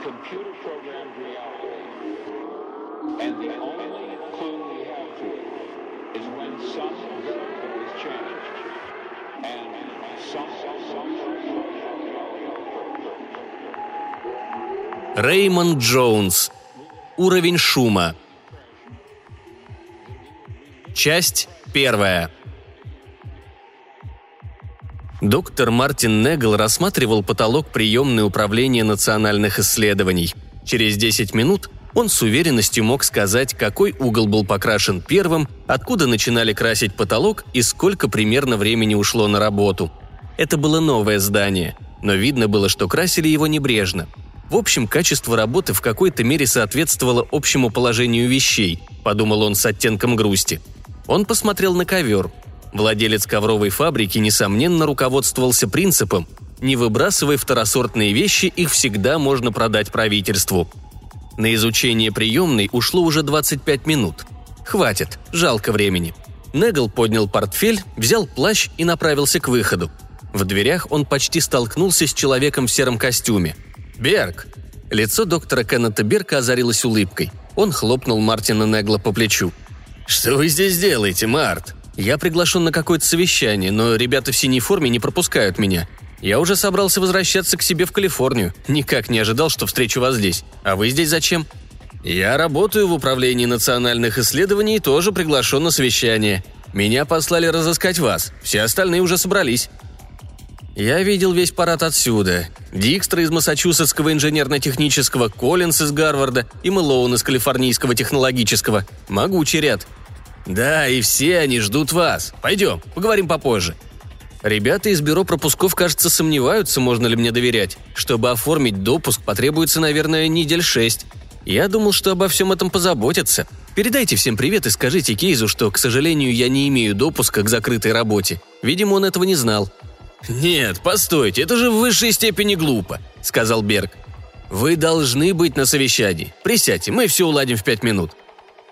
computer programmed reality. And the only clue we have to it is when some variable is changed. And some, some, some, Реймонд Джонс. Уровень шума. Часть первая. Доктор Мартин Негл рассматривал потолок приемной управления национальных исследований. Через 10 минут он с уверенностью мог сказать, какой угол был покрашен первым, откуда начинали красить потолок и сколько примерно времени ушло на работу. Это было новое здание, но видно было, что красили его небрежно. В общем, качество работы в какой-то мере соответствовало общему положению вещей, подумал он с оттенком грусти. Он посмотрел на ковер. Владелец ковровой фабрики, несомненно, руководствовался принципом «не выбрасывай второсортные вещи, их всегда можно продать правительству». На изучение приемной ушло уже 25 минут. Хватит, жалко времени. Негл поднял портфель, взял плащ и направился к выходу. В дверях он почти столкнулся с человеком в сером костюме. «Берг!» Лицо доктора Кеннета Берка озарилось улыбкой. Он хлопнул Мартина Негла по плечу. «Что вы здесь делаете, Март?» «Я приглашен на какое-то совещание, но ребята в синей форме не пропускают меня. Я уже собрался возвращаться к себе в Калифорнию. Никак не ожидал, что встречу вас здесь. А вы здесь зачем?» «Я работаю в управлении национальных исследований и тоже приглашен на совещание. Меня послали разыскать вас. Все остальные уже собрались». Я видел весь парад отсюда. Дикстра из Массачусетского инженерно-технического, Коллинс из Гарварда и Мэлоун из Калифорнийского технологического. Могучий ряд. Да, и все они ждут вас. Пойдем, поговорим попозже. Ребята из бюро пропусков, кажется, сомневаются, можно ли мне доверять. Чтобы оформить допуск, потребуется, наверное, недель шесть. Я думал, что обо всем этом позаботятся. Передайте всем привет и скажите Кейзу, что, к сожалению, я не имею допуска к закрытой работе. Видимо, он этого не знал. «Нет, постойте, это же в высшей степени глупо», — сказал Берг. «Вы должны быть на совещании. Присядьте, мы все уладим в пять минут».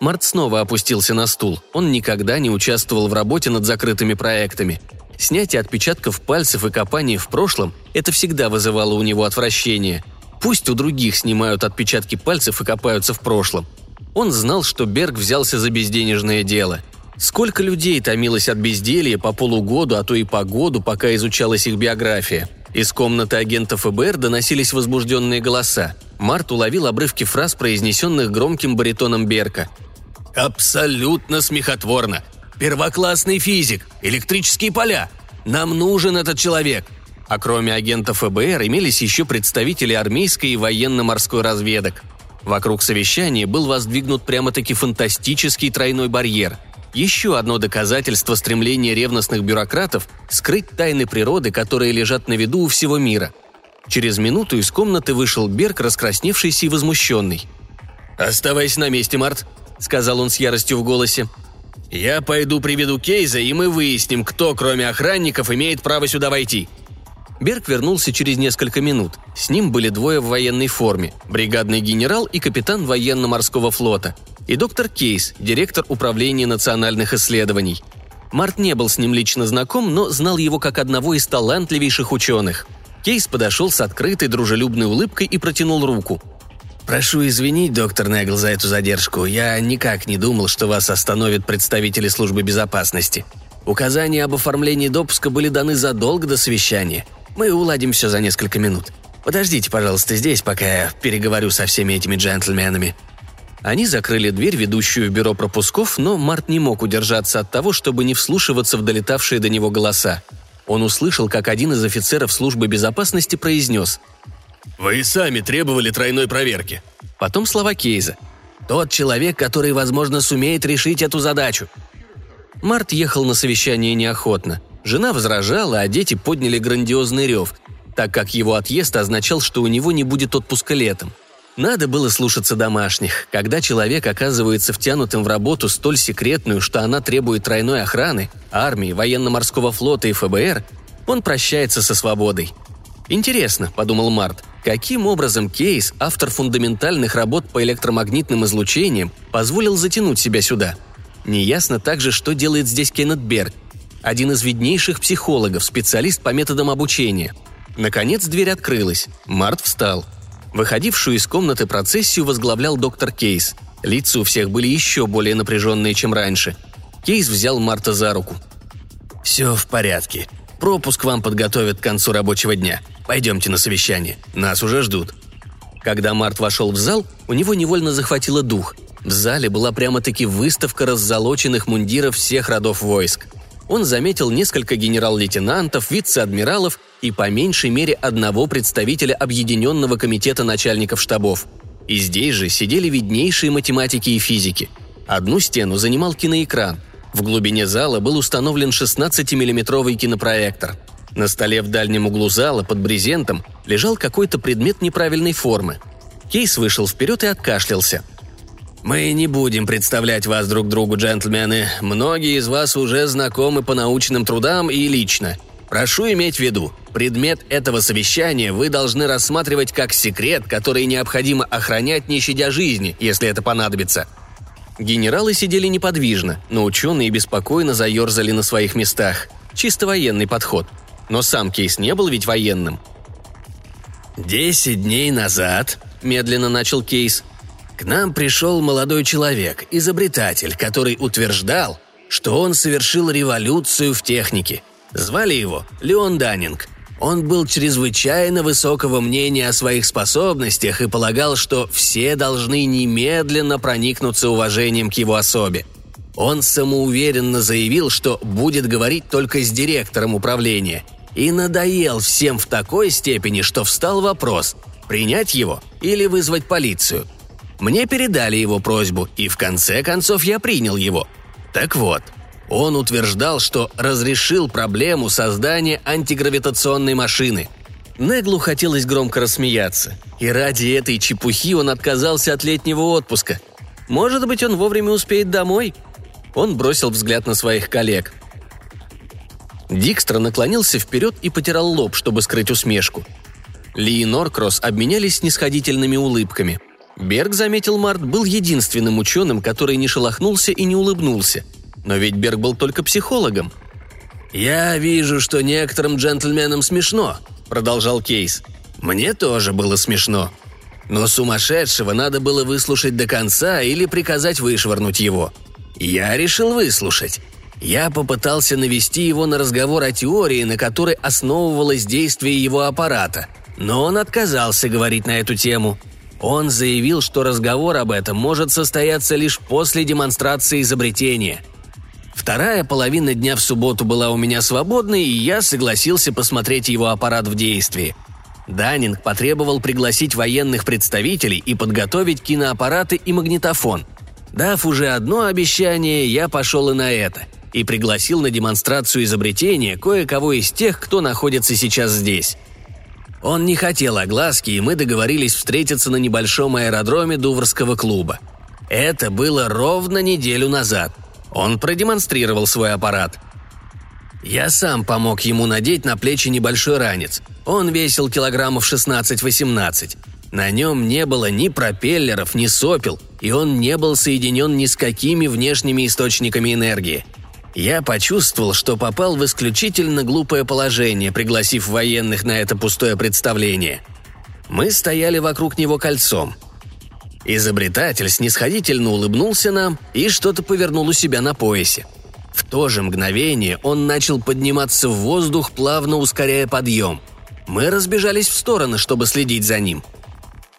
Март снова опустился на стул. Он никогда не участвовал в работе над закрытыми проектами. Снятие отпечатков пальцев и копание в прошлом – это всегда вызывало у него отвращение. Пусть у других снимают отпечатки пальцев и копаются в прошлом. Он знал, что Берг взялся за безденежное дело. Сколько людей томилось от безделья по полугоду, а то и по году, пока изучалась их биография. Из комнаты агента ФБР доносились возбужденные голоса. Март уловил обрывки фраз, произнесенных громким баритоном Берка. «Абсолютно смехотворно! Первоклассный физик! Электрические поля! Нам нужен этот человек!» А кроме агента ФБР имелись еще представители армейской и военно-морской разведок. Вокруг совещания был воздвигнут прямо-таки фантастический тройной барьер – еще одно доказательство стремления ревностных бюрократов скрыть тайны природы, которые лежат на виду у всего мира. Через минуту из комнаты вышел Берг, раскрасневшийся и возмущенный. «Оставайся на месте, Март», — сказал он с яростью в голосе. «Я пойду приведу Кейза, и мы выясним, кто, кроме охранников, имеет право сюда войти». Берг вернулся через несколько минут. С ним были двое в военной форме – бригадный генерал и капитан военно-морского флота – и доктор Кейс, директор управления национальных исследований. Март не был с ним лично знаком, но знал его как одного из талантливейших ученых. Кейс подошел с открытой дружелюбной улыбкой и протянул руку. «Прошу извинить, доктор Негл, за эту задержку. Я никак не думал, что вас остановят представители службы безопасности. Указания об оформлении допуска были даны задолго до совещания. Мы уладим все за несколько минут. Подождите, пожалуйста, здесь, пока я переговорю со всеми этими джентльменами». Они закрыли дверь, ведущую в бюро пропусков, но Март не мог удержаться от того, чтобы не вслушиваться в долетавшие до него голоса. Он услышал, как один из офицеров службы безопасности произнес «Вы сами требовали тройной проверки». Потом слова Кейза. «Тот человек, который, возможно, сумеет решить эту задачу». Март ехал на совещание неохотно. Жена возражала, а дети подняли грандиозный рев, так как его отъезд означал, что у него не будет отпуска летом. Надо было слушаться домашних. Когда человек оказывается втянутым в работу столь секретную, что она требует тройной охраны, армии, военно-морского флота и ФБР, он прощается со свободой. «Интересно», — подумал Март, каким образом Кейс, автор фундаментальных работ по электромагнитным излучениям, позволил затянуть себя сюда? Неясно также, что делает здесь Кеннет Берг, один из виднейших психологов, специалист по методам обучения. Наконец дверь открылась. Март встал – Выходившую из комнаты процессию возглавлял доктор Кейс. Лица у всех были еще более напряженные, чем раньше. Кейс взял Марта за руку. «Все в порядке. Пропуск вам подготовят к концу рабочего дня. Пойдемте на совещание. Нас уже ждут». Когда Март вошел в зал, у него невольно захватило дух. В зале была прямо-таки выставка раззолоченных мундиров всех родов войск. Он заметил несколько генерал-лейтенантов, вице-адмиралов и по меньшей мере одного представителя Объединенного комитета начальников штабов. И здесь же сидели виднейшие математики и физики. Одну стену занимал киноэкран. В глубине зала был установлен 16-миллиметровый кинопроектор. На столе в дальнем углу зала под брезентом лежал какой-то предмет неправильной формы. Кейс вышел вперед и откашлялся – «Мы не будем представлять вас друг другу, джентльмены. Многие из вас уже знакомы по научным трудам и лично. Прошу иметь в виду, предмет этого совещания вы должны рассматривать как секрет, который необходимо охранять, не щадя жизни, если это понадобится». Генералы сидели неподвижно, но ученые беспокойно заерзали на своих местах. Чисто военный подход. Но сам Кейс не был ведь военным. «Десять дней назад», – медленно начал Кейс, к нам пришел молодой человек, изобретатель, который утверждал, что он совершил революцию в технике. Звали его Леон Даннинг. Он был чрезвычайно высокого мнения о своих способностях и полагал, что все должны немедленно проникнуться уважением к его особе. Он самоуверенно заявил, что будет говорить только с директором управления, и надоел всем в такой степени, что встал вопрос – принять его или вызвать полицию – мне передали его просьбу, и в конце концов я принял его. Так вот, он утверждал, что разрешил проблему создания антигравитационной машины. Неглу хотелось громко рассмеяться, и ради этой чепухи он отказался от летнего отпуска. Может быть, он вовремя успеет домой? Он бросил взгляд на своих коллег. Дикстра наклонился вперед и потирал лоб, чтобы скрыть усмешку. Ли и Норкросс обменялись снисходительными улыбками – Берг, заметил Март, был единственным ученым, который не шелохнулся и не улыбнулся. Но ведь Берг был только психологом. «Я вижу, что некоторым джентльменам смешно», — продолжал Кейс. «Мне тоже было смешно. Но сумасшедшего надо было выслушать до конца или приказать вышвырнуть его. Я решил выслушать. Я попытался навести его на разговор о теории, на которой основывалось действие его аппарата, но он отказался говорить на эту тему — он заявил, что разговор об этом может состояться лишь после демонстрации изобретения. Вторая половина дня в субботу была у меня свободной, и я согласился посмотреть его аппарат в действии. Даннинг потребовал пригласить военных представителей и подготовить киноаппараты и магнитофон. Дав уже одно обещание, я пошел и на это – и пригласил на демонстрацию изобретения кое-кого из тех, кто находится сейчас здесь. Он не хотел огласки, и мы договорились встретиться на небольшом аэродроме Дуврского клуба. Это было ровно неделю назад. Он продемонстрировал свой аппарат. Я сам помог ему надеть на плечи небольшой ранец. Он весил килограммов 16-18. На нем не было ни пропеллеров, ни сопел, и он не был соединен ни с какими внешними источниками энергии – я почувствовал, что попал в исключительно глупое положение, пригласив военных на это пустое представление. Мы стояли вокруг него кольцом. Изобретатель снисходительно улыбнулся нам и что-то повернул у себя на поясе. В то же мгновение он начал подниматься в воздух, плавно ускоряя подъем. Мы разбежались в стороны, чтобы следить за ним –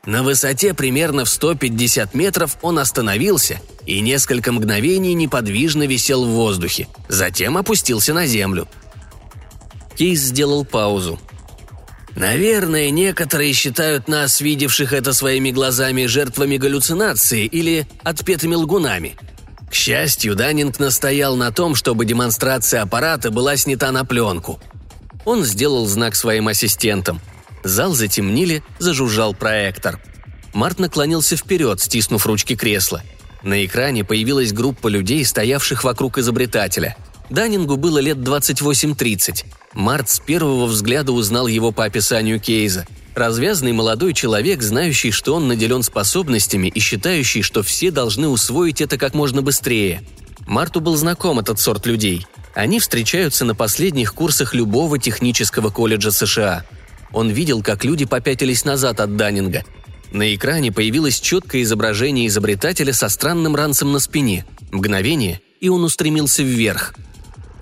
на высоте примерно в 150 метров он остановился и несколько мгновений неподвижно висел в воздухе, затем опустился на землю. Кейс сделал паузу. «Наверное, некоторые считают нас, видевших это своими глазами, жертвами галлюцинации или отпетыми лгунами. К счастью, Даннинг настоял на том, чтобы демонстрация аппарата была снята на пленку. Он сделал знак своим ассистентам – Зал затемнили, зажужжал проектор. Март наклонился вперед, стиснув ручки кресла. На экране появилась группа людей, стоявших вокруг изобретателя. Даннингу было лет 28-30. Март с первого взгляда узнал его по описанию Кейза. Развязный молодой человек, знающий, что он наделен способностями и считающий, что все должны усвоить это как можно быстрее. Марту был знаком этот сорт людей. Они встречаются на последних курсах любого технического колледжа США – он видел, как люди попятились назад от Даннинга, На экране появилось четкое изображение изобретателя со странным ранцем на спине. Мгновение, и он устремился вверх.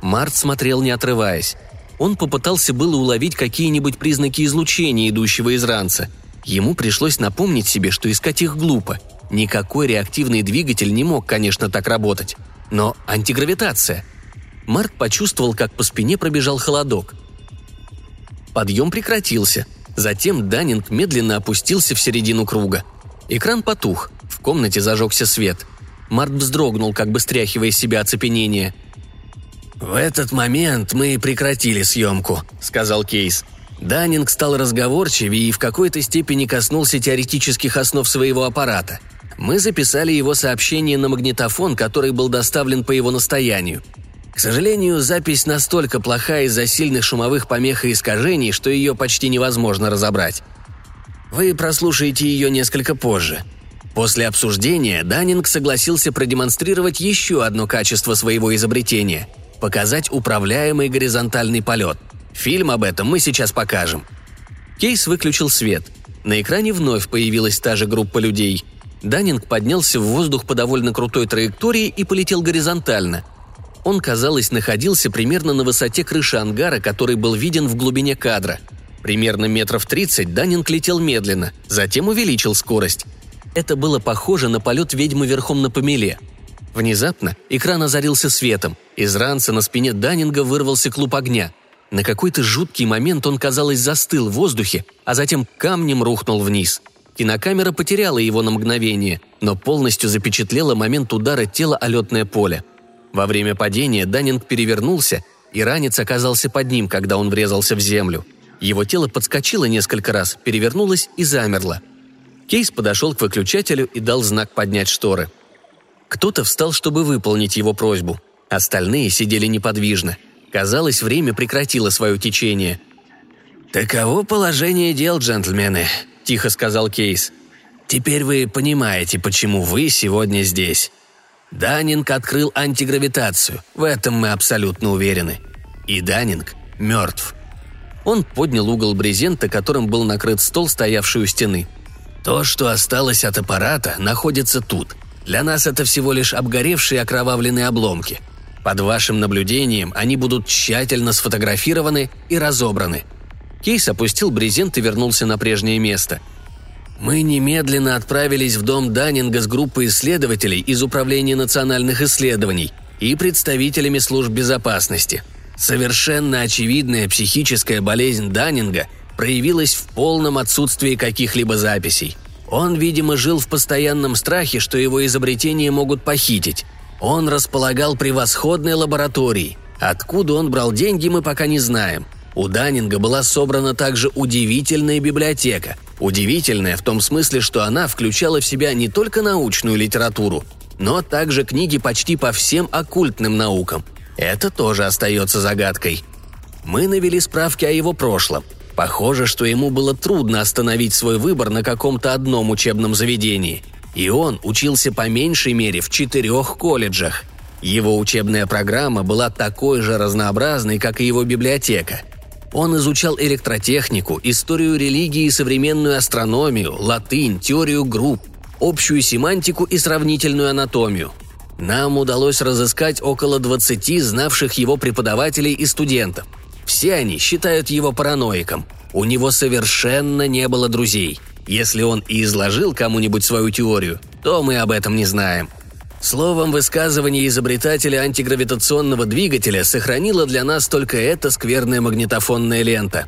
Март смотрел не отрываясь. Он попытался было уловить какие-нибудь признаки излучения, идущего из ранца. Ему пришлось напомнить себе, что искать их глупо. Никакой реактивный двигатель не мог, конечно, так работать. Но антигравитация. Март почувствовал, как по спине пробежал холодок. Подъем прекратился. Затем Даннинг медленно опустился в середину круга. Экран потух. В комнате зажегся свет. Март вздрогнул, как бы стряхивая себя оцепенение. «В этот момент мы прекратили съемку», — сказал Кейс. Даннинг стал разговорчивее и в какой-то степени коснулся теоретических основ своего аппарата. Мы записали его сообщение на магнитофон, который был доставлен по его настоянию. К сожалению, запись настолько плоха из-за сильных шумовых помех и искажений, что ее почти невозможно разобрать. Вы прослушаете ее несколько позже. После обсуждения Даннинг согласился продемонстрировать еще одно качество своего изобретения – показать управляемый горизонтальный полет. Фильм об этом мы сейчас покажем. Кейс выключил свет. На экране вновь появилась та же группа людей. Даннинг поднялся в воздух по довольно крутой траектории и полетел горизонтально. Он, казалось, находился примерно на высоте крыши ангара, который был виден в глубине кадра. Примерно метров 30 Даннинг летел медленно, затем увеличил скорость. Это было похоже на полет ведьмы верхом на помеле. Внезапно экран озарился светом. Из ранца на спине Даннинга вырвался клуб огня. На какой-то жуткий момент он, казалось, застыл в воздухе, а затем камнем рухнул вниз. Кинокамера потеряла его на мгновение, но полностью запечатлела момент удара тела о летное поле. Во время падения Даннинг перевернулся, и ранец оказался под ним, когда он врезался в землю. Его тело подскочило несколько раз, перевернулось и замерло. Кейс подошел к выключателю и дал знак поднять шторы. Кто-то встал, чтобы выполнить его просьбу. Остальные сидели неподвижно. Казалось, время прекратило свое течение. «Таково положение дел, джентльмены», тихо сказал Кейс. «Теперь вы понимаете, почему вы сегодня здесь. Даннинг открыл антигравитацию, в этом мы абсолютно уверены. И Даннинг мертв». Он поднял угол брезента, которым был накрыт стол, стоявший у стены. «То, что осталось от аппарата, находится тут. Для нас это всего лишь обгоревшие окровавленные обломки. Под вашим наблюдением они будут тщательно сфотографированы и разобраны – Кейс опустил брезент и вернулся на прежнее место. Мы немедленно отправились в дом Даннинга с группой исследователей из Управления национальных исследований и представителями служб безопасности. Совершенно очевидная психическая болезнь Даннинга проявилась в полном отсутствии каких-либо записей. Он, видимо, жил в постоянном страхе, что его изобретения могут похитить. Он располагал превосходной лабораторией. Откуда он брал деньги, мы пока не знаем – у Даннинга была собрана также удивительная библиотека. Удивительная в том смысле, что она включала в себя не только научную литературу, но также книги почти по всем оккультным наукам. Это тоже остается загадкой. Мы навели справки о его прошлом. Похоже, что ему было трудно остановить свой выбор на каком-то одном учебном заведении. И он учился по меньшей мере в четырех колледжах. Его учебная программа была такой же разнообразной, как и его библиотека. Он изучал электротехнику, историю религии современную астрономию, латынь, теорию групп, общую семантику и сравнительную анатомию. Нам удалось разыскать около 20 знавших его преподавателей и студентов. Все они считают его параноиком. У него совершенно не было друзей. Если он и изложил кому-нибудь свою теорию, то мы об этом не знаем. Словом, высказывание изобретателя антигравитационного двигателя сохранило для нас только эта скверная магнитофонная лента.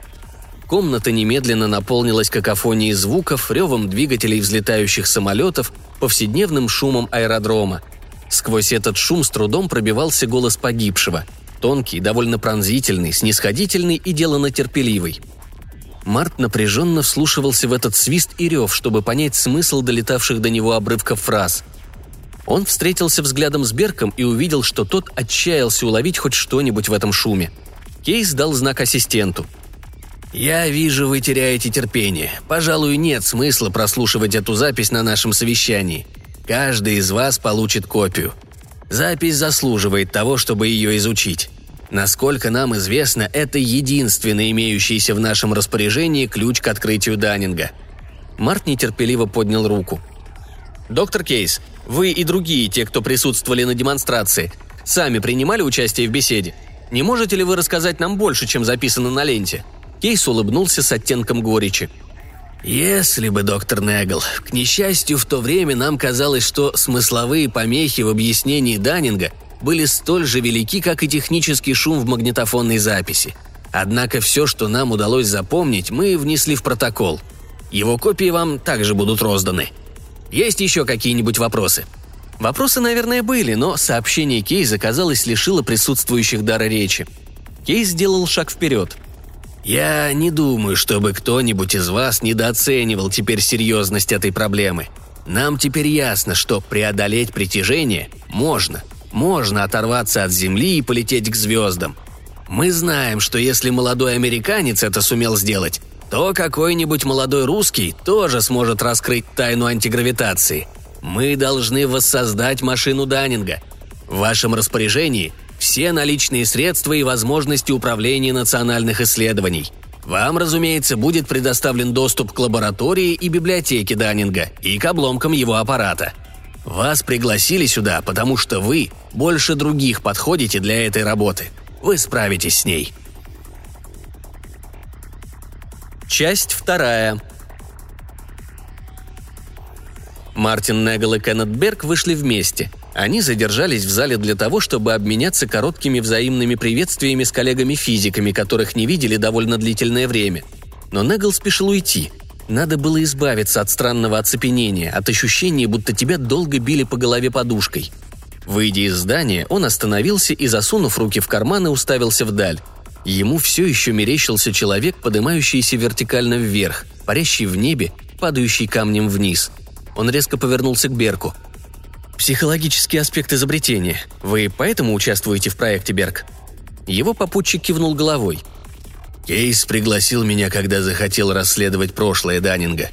Комната немедленно наполнилась какофонией звуков, ревом двигателей взлетающих самолетов, повседневным шумом аэродрома. Сквозь этот шум с трудом пробивался голос погибшего. Тонкий, довольно пронзительный, снисходительный и деланно терпеливый. Март напряженно вслушивался в этот свист и рев, чтобы понять смысл долетавших до него обрывков фраз – он встретился взглядом с Берком и увидел, что тот отчаялся уловить хоть что-нибудь в этом шуме. Кейс дал знак ассистенту. «Я вижу, вы теряете терпение. Пожалуй, нет смысла прослушивать эту запись на нашем совещании. Каждый из вас получит копию. Запись заслуживает того, чтобы ее изучить. Насколько нам известно, это единственный имеющийся в нашем распоряжении ключ к открытию Даннинга. Март нетерпеливо поднял руку. «Доктор Кейс, вы и другие, те, кто присутствовали на демонстрации, сами принимали участие в беседе? Не можете ли вы рассказать нам больше, чем записано на ленте?» Кейс улыбнулся с оттенком горечи. «Если бы, доктор Негл. К несчастью, в то время нам казалось, что смысловые помехи в объяснении Даннинга были столь же велики, как и технический шум в магнитофонной записи. Однако все, что нам удалось запомнить, мы внесли в протокол. Его копии вам также будут розданы. Есть еще какие-нибудь вопросы?» Вопросы, наверное, были, но сообщение Кейза, казалось, лишило присутствующих дара речи. Кейс сделал шаг вперед. «Я не думаю, чтобы кто-нибудь из вас недооценивал теперь серьезность этой проблемы. Нам теперь ясно, что преодолеть притяжение можно. Можно оторваться от Земли и полететь к звездам. Мы знаем, что если молодой американец это сумел сделать, то какой-нибудь молодой русский тоже сможет раскрыть тайну антигравитации. Мы должны воссоздать машину Даннинга. В вашем распоряжении все наличные средства и возможности управления национальных исследований. Вам, разумеется, будет предоставлен доступ к лаборатории и библиотеке Даннинга и к обломкам его аппарата. Вас пригласили сюда, потому что вы больше других подходите для этой работы. Вы справитесь с ней. Часть вторая. Мартин Негл и Кеннет Берг вышли вместе. Они задержались в зале для того, чтобы обменяться короткими взаимными приветствиями с коллегами-физиками, которых не видели довольно длительное время. Но Негл спешил уйти. Надо было избавиться от странного оцепенения, от ощущения, будто тебя долго били по голове подушкой. Выйдя из здания, он остановился и, засунув руки в карманы, уставился вдаль. Ему все еще мерещился человек, поднимающийся вертикально вверх, парящий в небе, падающий камнем вниз. Он резко повернулся к Берку. «Психологический аспект изобретения. Вы поэтому участвуете в проекте, Берг?» Его попутчик кивнул головой. «Кейс пригласил меня, когда захотел расследовать прошлое Даннинга».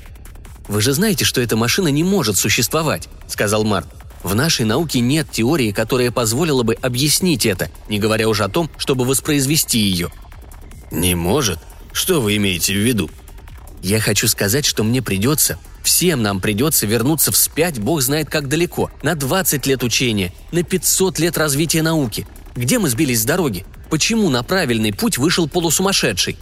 «Вы же знаете, что эта машина не может существовать», — сказал Март. В нашей науке нет теории, которая позволила бы объяснить это, не говоря уже о том, чтобы воспроизвести ее. Не может? Что вы имеете в виду? Я хочу сказать, что мне придется, всем нам придется вернуться вспять, бог знает как далеко, на 20 лет учения, на 500 лет развития науки. Где мы сбились с дороги? Почему на правильный путь вышел полусумасшедший?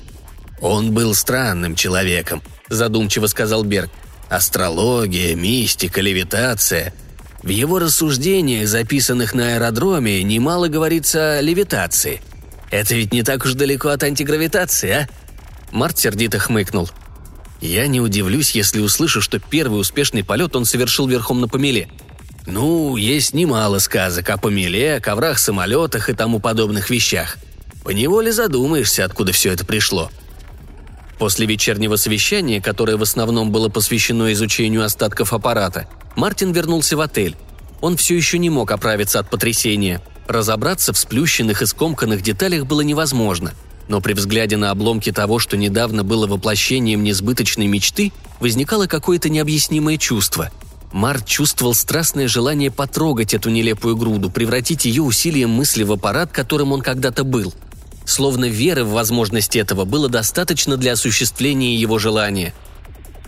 «Он был странным человеком», – задумчиво сказал Берг. «Астрология, мистика, левитация – в его рассуждениях, записанных на аэродроме, немало говорится о левитации. Это ведь не так уж далеко от антигравитации, а?» Март сердито хмыкнул. «Я не удивлюсь, если услышу, что первый успешный полет он совершил верхом на помеле. Ну, есть немало сказок о помеле, коврах, самолетах и тому подобных вещах. Поневоле задумаешься, откуда все это пришло». После вечернего совещания, которое в основном было посвящено изучению остатков аппарата, Мартин вернулся в отель. Он все еще не мог оправиться от потрясения. Разобраться в сплющенных и скомканных деталях было невозможно. Но при взгляде на обломки того, что недавно было воплощением несбыточной мечты, возникало какое-то необъяснимое чувство. Март чувствовал страстное желание потрогать эту нелепую груду, превратить ее усилием мысли в аппарат, которым он когда-то был. Словно веры в возможность этого было достаточно для осуществления его желания.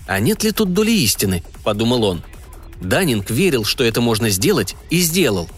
«А нет ли тут доли истины?» – подумал он – Данинг верил, что это можно сделать, и сделал.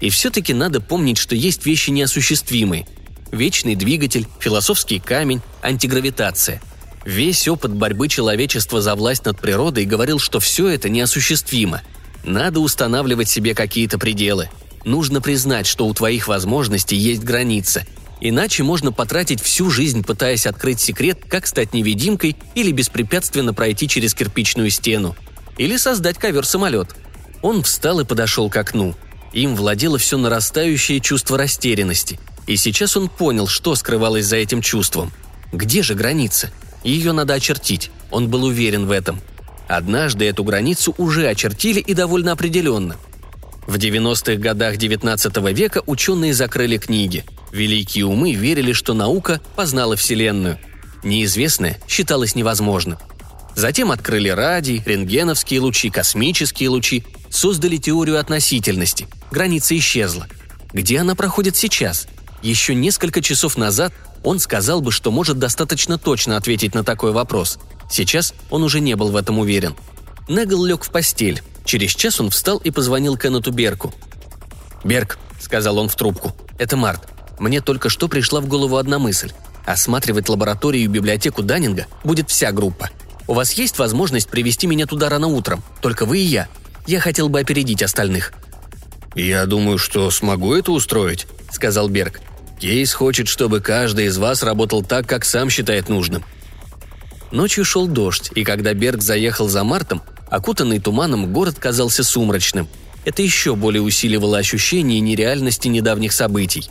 И все-таки надо помнить, что есть вещи неосуществимые. Вечный двигатель, философский камень, антигравитация. Весь опыт борьбы человечества за власть над природой говорил, что все это неосуществимо. Надо устанавливать себе какие-то пределы. Нужно признать, что у твоих возможностей есть граница. Иначе можно потратить всю жизнь, пытаясь открыть секрет, как стать невидимкой или беспрепятственно пройти через кирпичную стену – или создать ковер-самолет. Он встал и подошел к окну. Им владело все нарастающее чувство растерянности. И сейчас он понял, что скрывалось за этим чувством. Где же граница? Ее надо очертить. Он был уверен в этом. Однажды эту границу уже очертили и довольно определенно. В 90-х годах XIX века ученые закрыли книги. Великие умы верили, что наука познала Вселенную. Неизвестное считалось невозможным. Затем открыли радий, рентгеновские лучи, космические лучи, создали теорию относительности. Граница исчезла. Где она проходит сейчас? Еще несколько часов назад он сказал бы, что может достаточно точно ответить на такой вопрос. Сейчас он уже не был в этом уверен. Негл лег в постель. Через час он встал и позвонил Кеннету Берку. «Берг», — сказал он в трубку, — «это Март. Мне только что пришла в голову одна мысль. Осматривать лабораторию и библиотеку Даннинга будет вся группа. У вас есть возможность привести меня туда рано утром, только вы и я. Я хотел бы опередить остальных». «Я думаю, что смогу это устроить», — сказал Берг. «Кейс хочет, чтобы каждый из вас работал так, как сам считает нужным». Ночью шел дождь, и когда Берг заехал за Мартом, окутанный туманом город казался сумрачным. Это еще более усиливало ощущение нереальности недавних событий.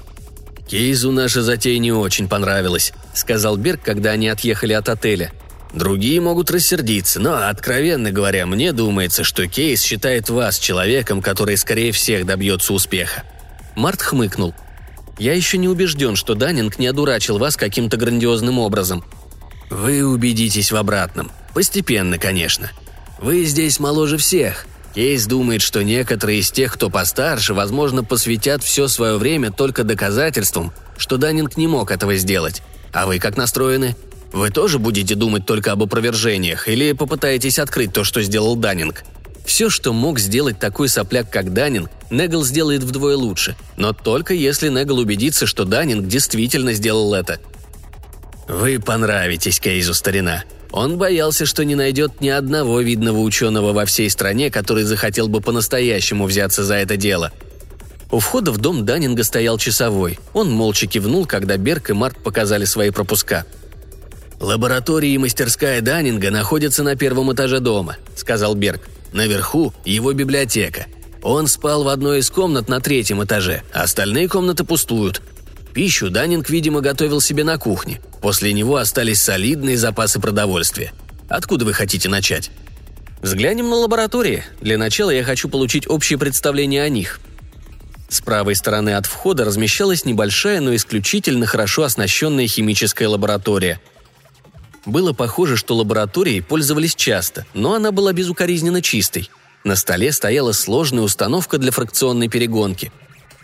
«Кейзу наша затея не очень понравилась», — сказал Берг, когда они отъехали от отеля. Другие могут рассердиться, но, откровенно говоря, мне думается, что Кейс считает вас человеком, который скорее всех добьется успеха». Март хмыкнул. «Я еще не убежден, что Даннинг не одурачил вас каким-то грандиозным образом». «Вы убедитесь в обратном. Постепенно, конечно. Вы здесь моложе всех. Кейс думает, что некоторые из тех, кто постарше, возможно, посвятят все свое время только доказательствам, что Даннинг не мог этого сделать. А вы как настроены?» Вы тоже будете думать только об опровержениях или попытаетесь открыть то, что сделал Даннинг? Все, что мог сделать такой сопляк, как Даннинг, Негл сделает вдвое лучше, но только если Негл убедится, что Даннинг действительно сделал это. Вы понравитесь Кейзу, старина. Он боялся, что не найдет ни одного видного ученого во всей стране, который захотел бы по-настоящему взяться за это дело. У входа в дом Даннинга стоял часовой. Он молча кивнул, когда Берг и Марк показали свои пропуска – «Лаборатория и мастерская Даннинга находятся на первом этаже дома», — сказал Берг. «Наверху его библиотека. Он спал в одной из комнат на третьем этаже, а остальные комнаты пустуют. Пищу Даннинг, видимо, готовил себе на кухне. После него остались солидные запасы продовольствия. Откуда вы хотите начать?» «Взглянем на лаборатории. Для начала я хочу получить общее представление о них», с правой стороны от входа размещалась небольшая, но исключительно хорошо оснащенная химическая лаборатория. Было похоже, что лабораторией пользовались часто, но она была безукоризненно чистой. На столе стояла сложная установка для фракционной перегонки.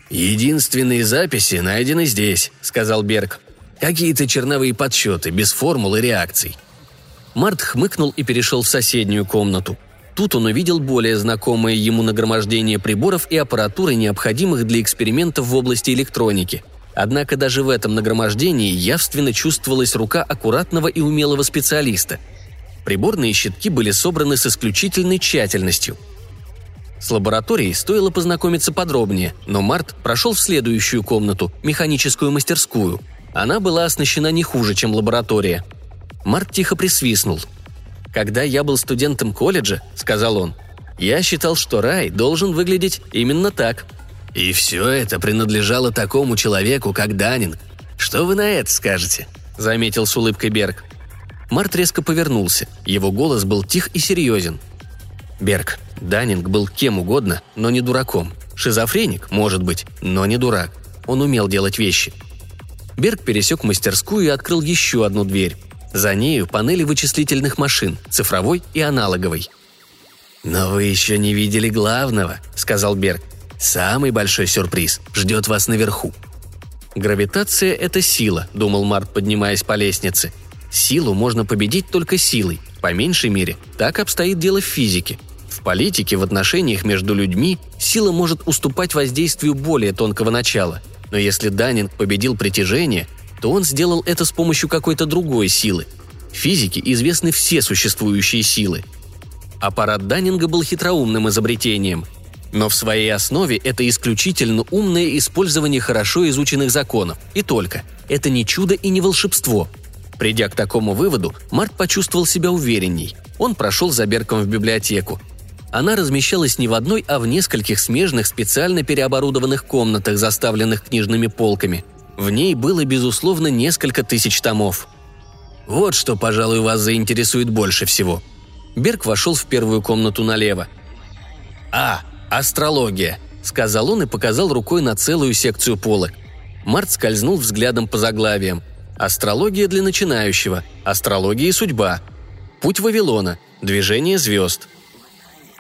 «Единственные записи найдены здесь», — сказал Берг. «Какие-то черновые подсчеты, без формул и реакций». Март хмыкнул и перешел в соседнюю комнату. Тут он увидел более знакомое ему нагромождение приборов и аппаратуры, необходимых для экспериментов в области электроники — Однако даже в этом нагромождении явственно чувствовалась рука аккуратного и умелого специалиста. Приборные щитки были собраны с исключительной тщательностью. С лабораторией стоило познакомиться подробнее, но Март прошел в следующую комнату, механическую мастерскую. Она была оснащена не хуже, чем лаборатория. Март тихо присвистнул. «Когда я был студентом колледжа», — сказал он, — «я считал, что рай должен выглядеть именно так». И все это принадлежало такому человеку, как Данинг. Что вы на это скажете?» – заметил с улыбкой Берг. Март резко повернулся. Его голос был тих и серьезен. Берг, Данинг был кем угодно, но не дураком. Шизофреник, может быть, но не дурак. Он умел делать вещи. Берг пересек мастерскую и открыл еще одну дверь. За нею панели вычислительных машин, цифровой и аналоговой. «Но вы еще не видели главного», — сказал Берг. Самый большой сюрприз ждет вас наверху. «Гравитация – это сила», – думал Март, поднимаясь по лестнице. «Силу можно победить только силой. По меньшей мере, так обстоит дело в физике. В политике, в отношениях между людьми сила может уступать воздействию более тонкого начала. Но если Даннинг победил притяжение, то он сделал это с помощью какой-то другой силы. Физике известны все существующие силы. Аппарат Даннинга был хитроумным изобретением – но в своей основе это исключительно умное использование хорошо изученных законов. И только. Это не чудо и не волшебство. Придя к такому выводу, Марк почувствовал себя уверенней. Он прошел за Берком в библиотеку. Она размещалась не в одной, а в нескольких смежных, специально переоборудованных комнатах, заставленных книжными полками. В ней было, безусловно, несколько тысяч томов. «Вот что, пожалуй, вас заинтересует больше всего». Берг вошел в первую комнату налево. «А, «Астрология», — сказал он и показал рукой на целую секцию полок. Март скользнул взглядом по заглавиям. «Астрология для начинающего», «Астрология и судьба», «Путь Вавилона», «Движение звезд».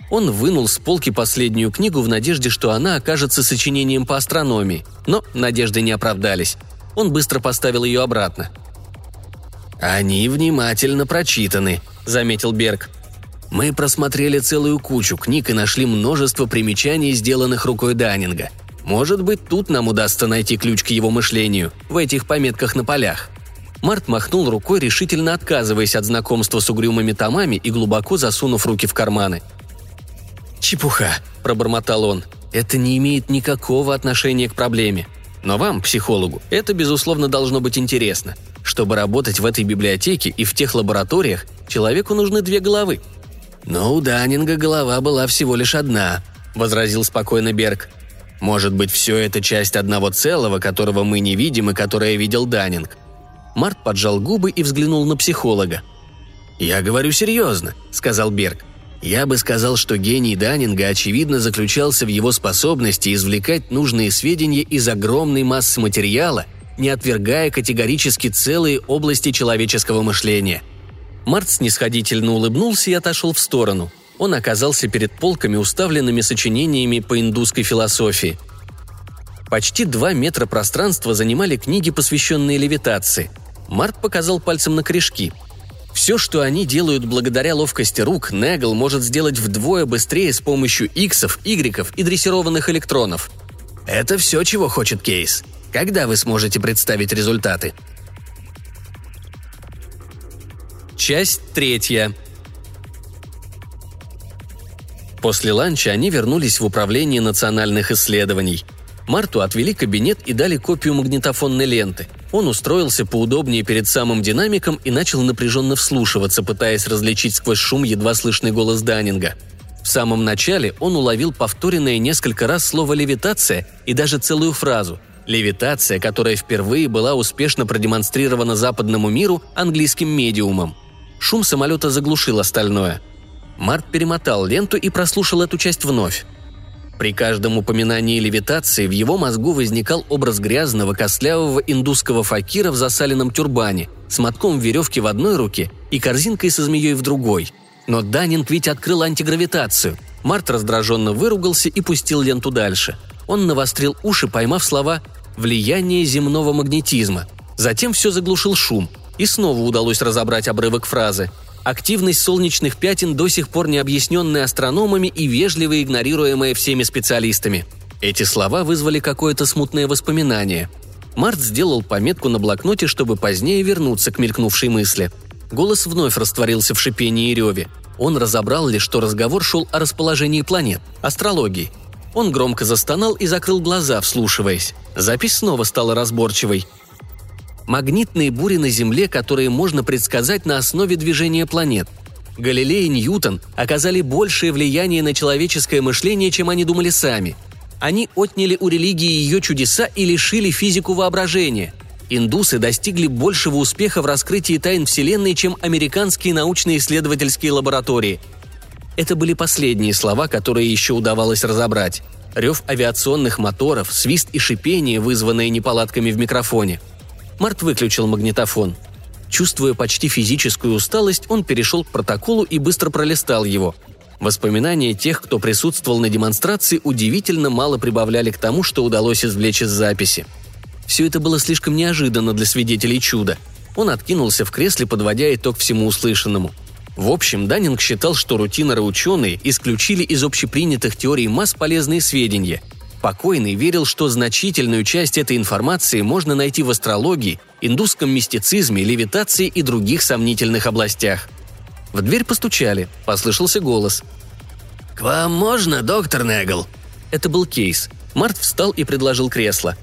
Он вынул с полки последнюю книгу в надежде, что она окажется сочинением по астрономии, но надежды не оправдались. Он быстро поставил ее обратно. «Они внимательно прочитаны», — заметил Берг. «Мы просмотрели целую кучу книг и нашли множество примечаний, сделанных рукой Даннинга. Может быть, тут нам удастся найти ключ к его мышлению, в этих пометках на полях». Март махнул рукой, решительно отказываясь от знакомства с угрюмыми томами и глубоко засунув руки в карманы. «Чепуха», – пробормотал он. «Это не имеет никакого отношения к проблеме. Но вам, психологу, это, безусловно, должно быть интересно. Чтобы работать в этой библиотеке и в тех лабораториях, человеку нужны две головы». «Но у Даннинга голова была всего лишь одна», – возразил спокойно Берг. «Может быть, все это часть одного целого, которого мы не видим и которое видел Даннинг. Март поджал губы и взглянул на психолога. «Я говорю серьезно», — сказал Берг. «Я бы сказал, что гений Даннинга очевидно заключался в его способности извлекать нужные сведения из огромной массы материала, не отвергая категорически целые области человеческого мышления». Март снисходительно улыбнулся и отошел в сторону. Он оказался перед полками, уставленными сочинениями по индусской философии. Почти два метра пространства занимали книги, посвященные левитации – Март показал пальцем на корешки. Все, что они делают благодаря ловкости рук, Негл может сделать вдвое быстрее с помощью иксов, игреков и дрессированных электронов. Это все, чего хочет Кейс. Когда вы сможете представить результаты? Часть третья. После ланча они вернулись в Управление национальных исследований. Марту отвели кабинет и дали копию магнитофонной ленты – он устроился поудобнее перед самым динамиком и начал напряженно вслушиваться, пытаясь различить сквозь шум едва слышный голос Даннинга. В самом начале он уловил повторенное несколько раз слово «левитация» и даже целую фразу «левитация», которая впервые была успешно продемонстрирована западному миру английским медиумом. Шум самолета заглушил остальное. Март перемотал ленту и прослушал эту часть вновь. При каждом упоминании левитации в его мозгу возникал образ грязного, костлявого индусского факира в засаленном тюрбане, с мотком веревки в одной руке и корзинкой со змеей в другой. Но Данинг ведь открыл антигравитацию. Март раздраженно выругался и пустил ленту дальше. Он навострил уши, поймав слова «влияние земного магнетизма». Затем все заглушил шум, и снова удалось разобрать обрывок фразы – активность солнечных пятен до сих пор не объясненная астрономами и вежливо игнорируемая всеми специалистами. Эти слова вызвали какое-то смутное воспоминание. Март сделал пометку на блокноте, чтобы позднее вернуться к мелькнувшей мысли. Голос вновь растворился в шипении и реве. Он разобрал лишь, что разговор шел о расположении планет, астрологии. Он громко застонал и закрыл глаза, вслушиваясь. Запись снова стала разборчивой – магнитные бури на Земле, которые можно предсказать на основе движения планет. Галилей и Ньютон оказали большее влияние на человеческое мышление, чем они думали сами. Они отняли у религии ее чудеса и лишили физику воображения. Индусы достигли большего успеха в раскрытии тайн Вселенной, чем американские научно-исследовательские лаборатории. Это были последние слова, которые еще удавалось разобрать. Рев авиационных моторов, свист и шипение, вызванные неполадками в микрофоне – Март выключил магнитофон. Чувствуя почти физическую усталость, он перешел к протоколу и быстро пролистал его. Воспоминания тех, кто присутствовал на демонстрации, удивительно мало прибавляли к тому, что удалось извлечь из записи. Все это было слишком неожиданно для свидетелей чуда. Он откинулся в кресле, подводя итог всему услышанному. В общем, Даннинг считал, что рутинеры-ученые исключили из общепринятых теорий масс полезные сведения – Покойный верил, что значительную часть этой информации можно найти в астрологии, индусском мистицизме, левитации и других сомнительных областях. В дверь постучали, послышался голос. «К вам можно, доктор Негл?» Это был Кейс. Март встал и предложил кресло.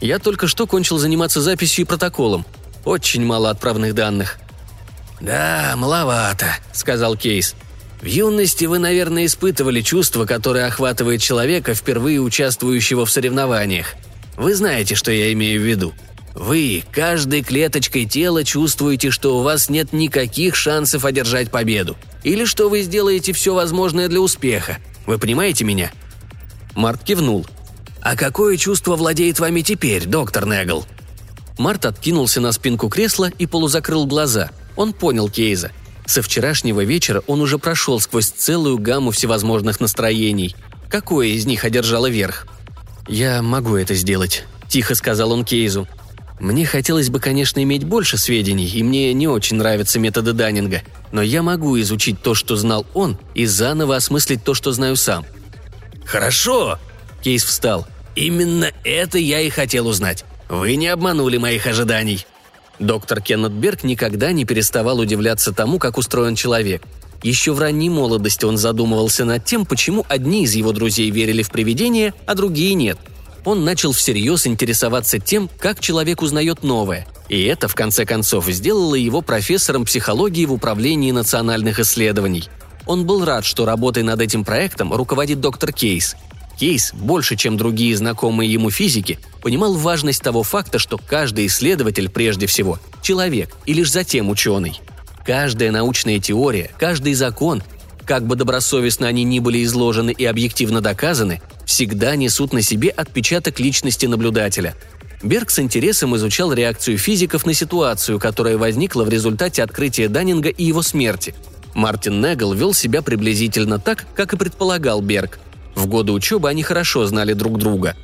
«Я только что кончил заниматься записью и протоколом. Очень мало отправных данных». «Да, маловато», — сказал Кейс. В юности вы, наверное, испытывали чувство, которое охватывает человека, впервые участвующего в соревнованиях. Вы знаете, что я имею в виду. Вы каждой клеточкой тела чувствуете, что у вас нет никаких шансов одержать победу. Или что вы сделаете все возможное для успеха. Вы понимаете меня?» Март кивнул. «А какое чувство владеет вами теперь, доктор Негл?» Март откинулся на спинку кресла и полузакрыл глаза. Он понял Кейза – со вчерашнего вечера он уже прошел сквозь целую гамму всевозможных настроений. Какое из них одержало верх? «Я могу это сделать», – тихо сказал он Кейзу. Мне хотелось бы, конечно, иметь больше сведений, и мне не очень нравятся методы Даннинга, но я могу изучить то, что знал он, и заново осмыслить то, что знаю сам». «Хорошо!» Кейс встал. «Именно это я и хотел узнать. Вы не обманули моих ожиданий». Доктор Кеннет Берг никогда не переставал удивляться тому, как устроен человек. Еще в ранней молодости он задумывался над тем, почему одни из его друзей верили в привидения, а другие нет – он начал всерьез интересоваться тем, как человек узнает новое. И это, в конце концов, сделало его профессором психологии в Управлении национальных исследований. Он был рад, что работой над этим проектом руководит доктор Кейс. Кейс, больше чем другие знакомые ему физики, понимал важность того факта, что каждый исследователь прежде всего – человек и лишь затем ученый. Каждая научная теория, каждый закон, как бы добросовестно они ни были изложены и объективно доказаны, всегда несут на себе отпечаток личности наблюдателя. Берг с интересом изучал реакцию физиков на ситуацию, которая возникла в результате открытия Даннинга и его смерти. Мартин Негл вел себя приблизительно так, как и предполагал Берг. В годы учебы они хорошо знали друг друга.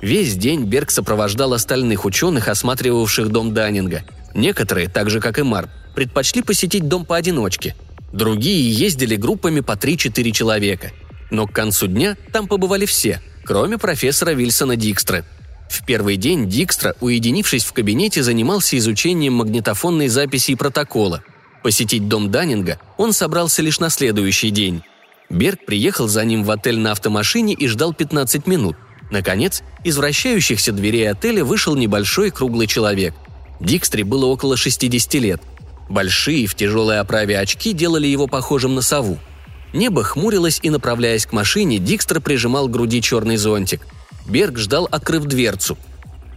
Весь день Берг сопровождал остальных ученых, осматривавших дом Даннинга. Некоторые, так же как и Март, предпочли посетить дом поодиночке. Другие ездили группами по 3-4 человека – но к концу дня там побывали все, кроме профессора Вильсона Дикстра. В первый день Дикстра, уединившись в кабинете, занимался изучением магнитофонной записи и протокола. Посетить дом Даннинга он собрался лишь на следующий день. Берг приехал за ним в отель на автомашине и ждал 15 минут. Наконец, из вращающихся дверей отеля вышел небольшой круглый человек. Дикстре было около 60 лет. Большие в тяжелой оправе очки делали его похожим на сову – Небо хмурилось, и, направляясь к машине, Дикстер прижимал к груди черный зонтик. Берг ждал, открыв дверцу.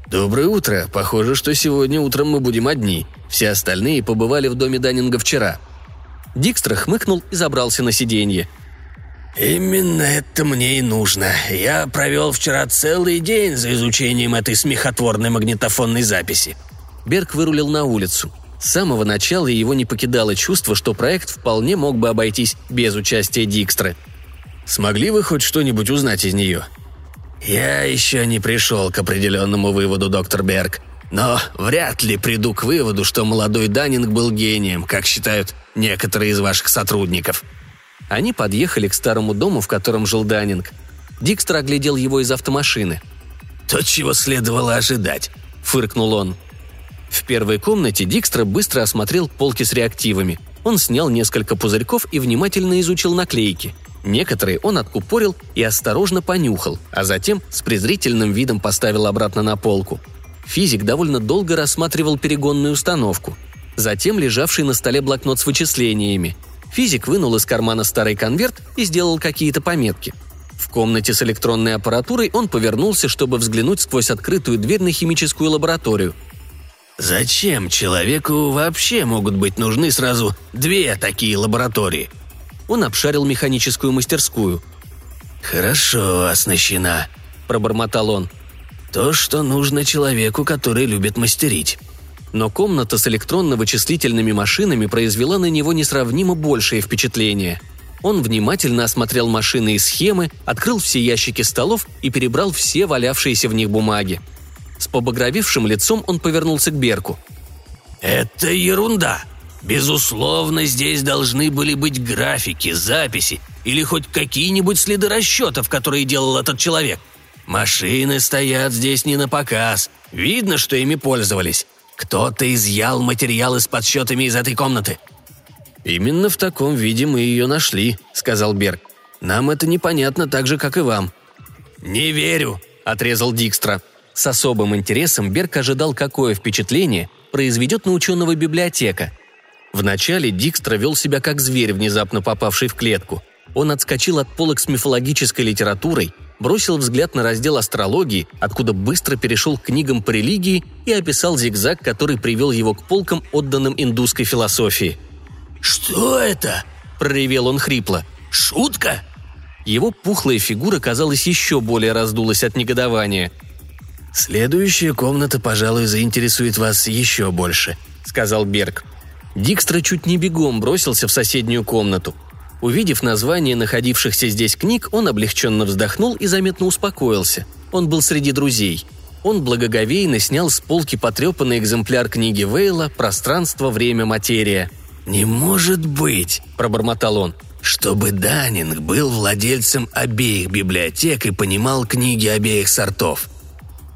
«Доброе утро. Похоже, что сегодня утром мы будем одни. Все остальные побывали в доме Даннинга вчера». Дикстер хмыкнул и забрался на сиденье. «Именно это мне и нужно. Я провел вчера целый день за изучением этой смехотворной магнитофонной записи». Берг вырулил на улицу. С самого начала его не покидало чувство, что проект вполне мог бы обойтись без участия Дикстры. «Смогли вы хоть что-нибудь узнать из нее?» «Я еще не пришел к определенному выводу, доктор Берг. Но вряд ли приду к выводу, что молодой Даннинг был гением, как считают некоторые из ваших сотрудников». Они подъехали к старому дому, в котором жил Даннинг. Дикстер оглядел его из автомашины. «То, чего следовало ожидать», — фыркнул он. В первой комнате Дикстра быстро осмотрел полки с реактивами. Он снял несколько пузырьков и внимательно изучил наклейки. Некоторые он откупорил и осторожно понюхал, а затем с презрительным видом поставил обратно на полку. Физик довольно долго рассматривал перегонную установку. Затем лежавший на столе блокнот с вычислениями. Физик вынул из кармана старый конверт и сделал какие-то пометки. В комнате с электронной аппаратурой он повернулся, чтобы взглянуть сквозь открытую дверь на химическую лабораторию – Зачем человеку вообще могут быть нужны сразу две такие лаборатории? Он обшарил механическую мастерскую. «Хорошо оснащена», – пробормотал он. «То, что нужно человеку, который любит мастерить». Но комната с электронно-вычислительными машинами произвела на него несравнимо большее впечатление. Он внимательно осмотрел машины и схемы, открыл все ящики столов и перебрал все валявшиеся в них бумаги – с побагровившим лицом он повернулся к Берку. «Это ерунда. Безусловно, здесь должны были быть графики, записи или хоть какие-нибудь следы расчетов, которые делал этот человек. Машины стоят здесь не на показ. Видно, что ими пользовались. Кто-то изъял материалы с подсчетами из этой комнаты». «Именно в таком виде мы ее нашли», — сказал Берг. «Нам это непонятно так же, как и вам». «Не верю», — отрезал Дикстра. С особым интересом Берг ожидал, какое впечатление произведет на ученого библиотека. Вначале Дикстра вел себя как зверь, внезапно попавший в клетку. Он отскочил от полок с мифологической литературой, бросил взгляд на раздел астрологии, откуда быстро перешел к книгам по религии и описал зигзаг, который привел его к полкам, отданным индусской философии. «Что это?» – проревел он хрипло. «Шутка?» Его пухлая фигура, казалось, еще более раздулась от негодования – «Следующая комната, пожалуй, заинтересует вас еще больше», — сказал Берг. Дикстра чуть не бегом бросился в соседнюю комнату. Увидев название находившихся здесь книг, он облегченно вздохнул и заметно успокоился. Он был среди друзей. Он благоговейно снял с полки потрепанный экземпляр книги Вейла «Пространство, время, материя». «Не может быть», – пробормотал он, – «чтобы Даннинг был владельцем обеих библиотек и понимал книги обеих сортов».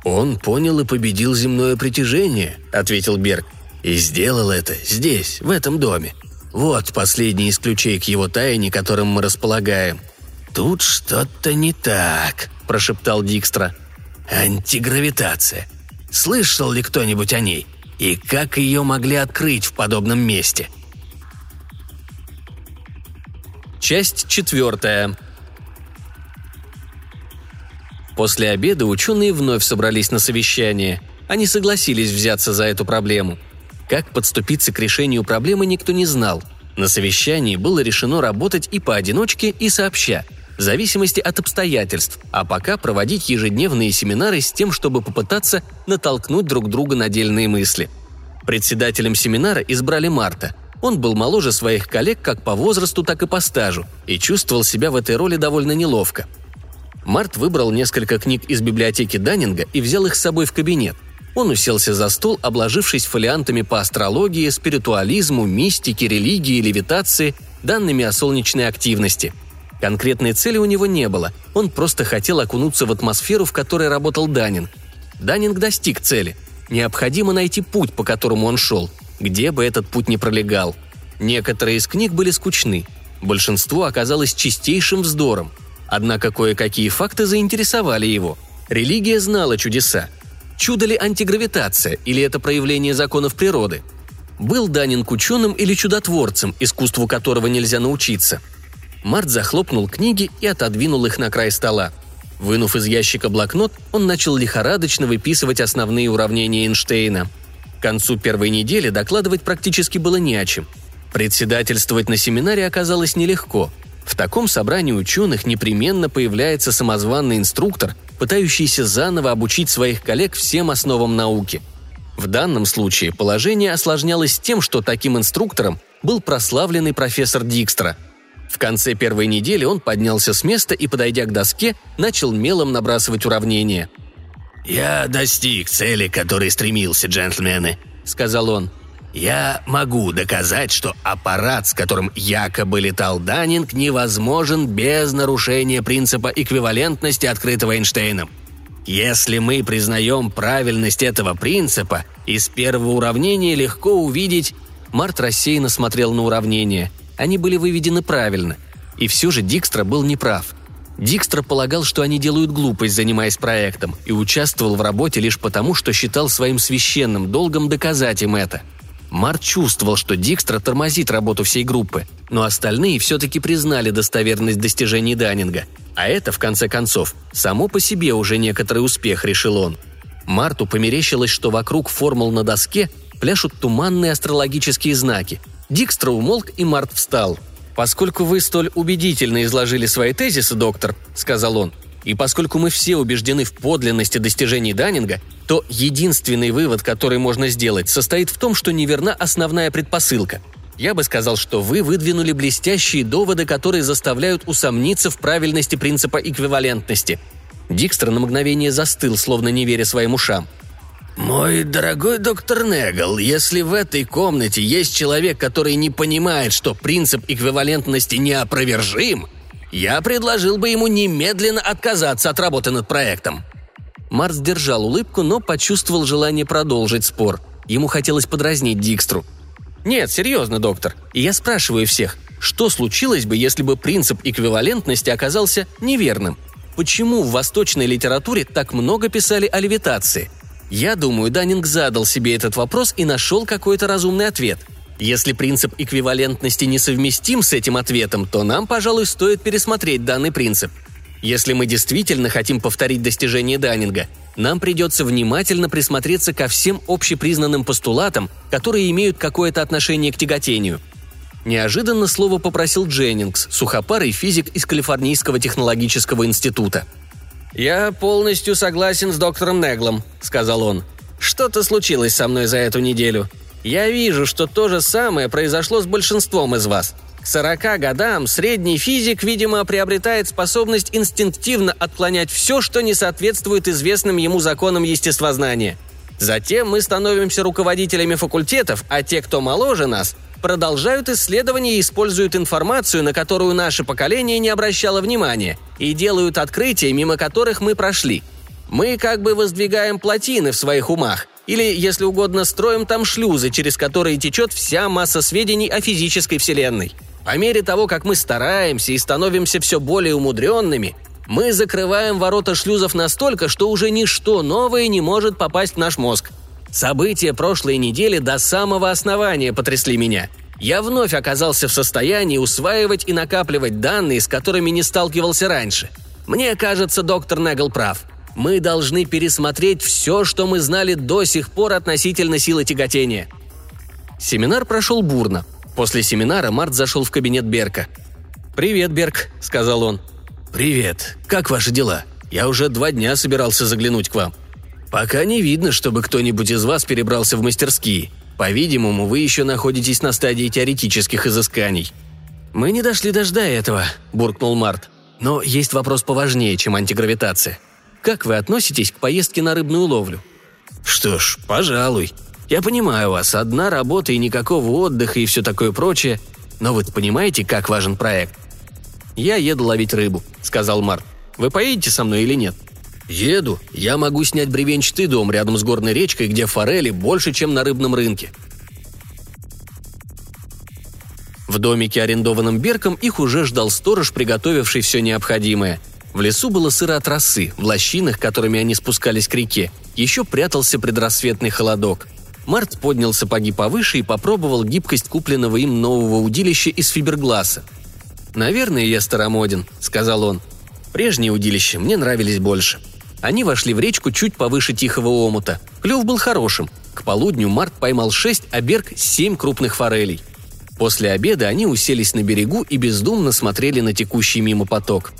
«Он понял и победил земное притяжение», – ответил Берг. «И сделал это здесь, в этом доме. Вот последний из ключей к его тайне, которым мы располагаем». «Тут что-то не так», – прошептал Дикстра. «Антигравитация. Слышал ли кто-нибудь о ней? И как ее могли открыть в подобном месте?» Часть четвертая. После обеда ученые вновь собрались на совещание. Они согласились взяться за эту проблему. Как подступиться к решению проблемы, никто не знал. На совещании было решено работать и поодиночке, и сообща, в зависимости от обстоятельств, а пока проводить ежедневные семинары с тем, чтобы попытаться натолкнуть друг друга на дельные мысли. Председателем семинара избрали Марта. Он был моложе своих коллег как по возрасту, так и по стажу, и чувствовал себя в этой роли довольно неловко – Март выбрал несколько книг из библиотеки Даннинга и взял их с собой в кабинет. Он уселся за стол, обложившись фолиантами по астрологии, спиритуализму, мистике, религии, левитации, данными о солнечной активности. Конкретной цели у него не было, он просто хотел окунуться в атмосферу, в которой работал Даннинг. Даннинг достиг цели. Необходимо найти путь, по которому он шел, где бы этот путь ни пролегал. Некоторые из книг были скучны. Большинство оказалось чистейшим вздором – Однако кое-какие факты заинтересовали его. Религия знала чудеса. Чудо ли антигравитация или это проявление законов природы? Был Данинг ученым или чудотворцем, искусству которого нельзя научиться? Март захлопнул книги и отодвинул их на край стола. Вынув из ящика блокнот, он начал лихорадочно выписывать основные уравнения Эйнштейна. К концу первой недели докладывать практически было не о чем. Председательствовать на семинаре оказалось нелегко – в таком собрании ученых непременно появляется самозванный инструктор, пытающийся заново обучить своих коллег всем основам науки. В данном случае положение осложнялось тем, что таким инструктором был прославленный профессор Дикстра. В конце первой недели он поднялся с места и, подойдя к доске, начал мелом набрасывать уравнения. «Я достиг цели, к которой стремился, джентльмены», — сказал он. — я могу доказать, что аппарат, с которым якобы летал Даннинг, невозможен без нарушения принципа эквивалентности, открытого Эйнштейном. Если мы признаем правильность этого принципа, из первого уравнения легко увидеть... Март рассеянно смотрел на уравнения. Они были выведены правильно. И все же Дикстра был неправ. Дикстра полагал, что они делают глупость, занимаясь проектом, и участвовал в работе лишь потому, что считал своим священным долгом доказать им это – Март чувствовал, что Дикстра тормозит работу всей группы, но остальные все-таки признали достоверность достижений Даннинга. А это, в конце концов, само по себе уже некоторый успех, решил он. Марту померещилось, что вокруг формул на доске пляшут туманные астрологические знаки. Дикстра умолк, и Март встал. «Поскольку вы столь убедительно изложили свои тезисы, доктор», — сказал он, и поскольку мы все убеждены в подлинности достижений Даннинга, то единственный вывод, который можно сделать, состоит в том, что неверна основная предпосылка. Я бы сказал, что вы выдвинули блестящие доводы, которые заставляют усомниться в правильности принципа эквивалентности. Дикстер на мгновение застыл, словно не веря своим ушам. «Мой дорогой доктор Негл, если в этой комнате есть человек, который не понимает, что принцип эквивалентности неопровержим, я предложил бы ему немедленно отказаться от работы над проектом». Марс держал улыбку, но почувствовал желание продолжить спор. Ему хотелось подразнить Дикстру. «Нет, серьезно, доктор. И я спрашиваю всех, что случилось бы, если бы принцип эквивалентности оказался неверным? Почему в восточной литературе так много писали о левитации? Я думаю, Даннинг задал себе этот вопрос и нашел какой-то разумный ответ – если принцип эквивалентности несовместим с этим ответом, то нам, пожалуй, стоит пересмотреть данный принцип. Если мы действительно хотим повторить достижение Даннинга, нам придется внимательно присмотреться ко всем общепризнанным постулатам, которые имеют какое-то отношение к тяготению. Неожиданно слово попросил Дженнингс, сухопарый физик из Калифорнийского технологического института. «Я полностью согласен с доктором Неглом», — сказал он. «Что-то случилось со мной за эту неделю. Я вижу, что то же самое произошло с большинством из вас. К 40 годам средний физик, видимо, приобретает способность инстинктивно отклонять все, что не соответствует известным ему законам естествознания. Затем мы становимся руководителями факультетов, а те, кто моложе нас, продолжают исследования и используют информацию, на которую наше поколение не обращало внимания, и делают открытия, мимо которых мы прошли. Мы как бы воздвигаем плотины в своих умах, или, если угодно, строим там шлюзы, через которые течет вся масса сведений о физической Вселенной. По мере того, как мы стараемся и становимся все более умудренными, мы закрываем ворота шлюзов настолько, что уже ничто новое не может попасть в наш мозг. События прошлой недели до самого основания потрясли меня. Я вновь оказался в состоянии усваивать и накапливать данные, с которыми не сталкивался раньше. Мне кажется, доктор Негл прав. Мы должны пересмотреть все, что мы знали до сих пор относительно силы тяготения. Семинар прошел бурно. После семинара Март зашел в кабинет Берка. «Привет, Берг», — сказал он. «Привет. Как ваши дела? Я уже два дня собирался заглянуть к вам. Пока не видно, чтобы кто-нибудь из вас перебрался в мастерские. По-видимому, вы еще находитесь на стадии теоретических изысканий». «Мы не дошли до этого», — буркнул Март. «Но есть вопрос поважнее, чем антигравитация. Как вы относитесь к поездке на рыбную ловлю?» «Что ж, пожалуй. Я понимаю вас, одна работа и никакого отдыха и все такое прочее. Но вы понимаете, как важен проект?» «Я еду ловить рыбу», — сказал Март. «Вы поедете со мной или нет?» «Еду. Я могу снять бревенчатый дом рядом с горной речкой, где форели больше, чем на рыбном рынке». В домике, арендованном Берком, их уже ждал сторож, приготовивший все необходимое — в лесу было сыро от росы, в лощинах, которыми они спускались к реке, еще прятался предрассветный холодок. Март поднял сапоги повыше и попробовал гибкость купленного им нового удилища из фибергласа. «Наверное, я старомоден», — сказал он. «Прежние удилища мне нравились больше». Они вошли в речку чуть повыше тихого омута. Клев был хорошим. К полудню Март поймал шесть, а Берг – семь крупных форелей. После обеда они уселись на берегу и бездумно смотрели на текущий мимо поток.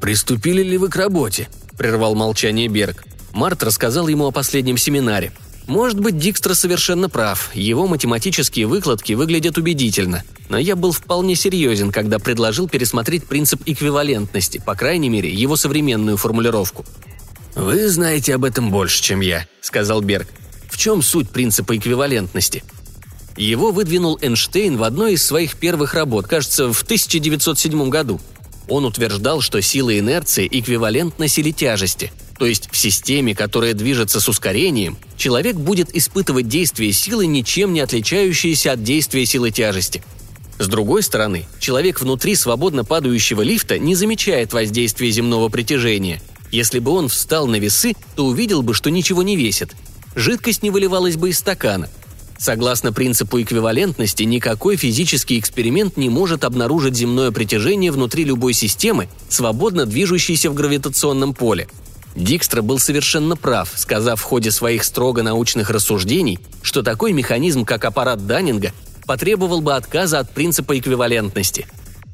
«Приступили ли вы к работе?» – прервал молчание Берг. Март рассказал ему о последнем семинаре. Может быть, Дикстра совершенно прав, его математические выкладки выглядят убедительно, но я был вполне серьезен, когда предложил пересмотреть принцип эквивалентности, по крайней мере, его современную формулировку. «Вы знаете об этом больше, чем я», — сказал Берг. «В чем суть принципа эквивалентности?» Его выдвинул Эйнштейн в одной из своих первых работ, кажется, в 1907 году – он утверждал, что сила инерции эквивалентна силе тяжести, то есть в системе, которая движется с ускорением, человек будет испытывать действие силы, ничем не отличающееся от действия силы тяжести. С другой стороны, человек внутри свободно падающего лифта не замечает воздействия земного притяжения. Если бы он встал на весы, то увидел бы, что ничего не весит. Жидкость не выливалась бы из стакана – Согласно принципу эквивалентности, никакой физический эксперимент не может обнаружить земное притяжение внутри любой системы, свободно движущейся в гравитационном поле. Дикстра был совершенно прав, сказав в ходе своих строго научных рассуждений, что такой механизм, как аппарат Даннинга, потребовал бы отказа от принципа эквивалентности.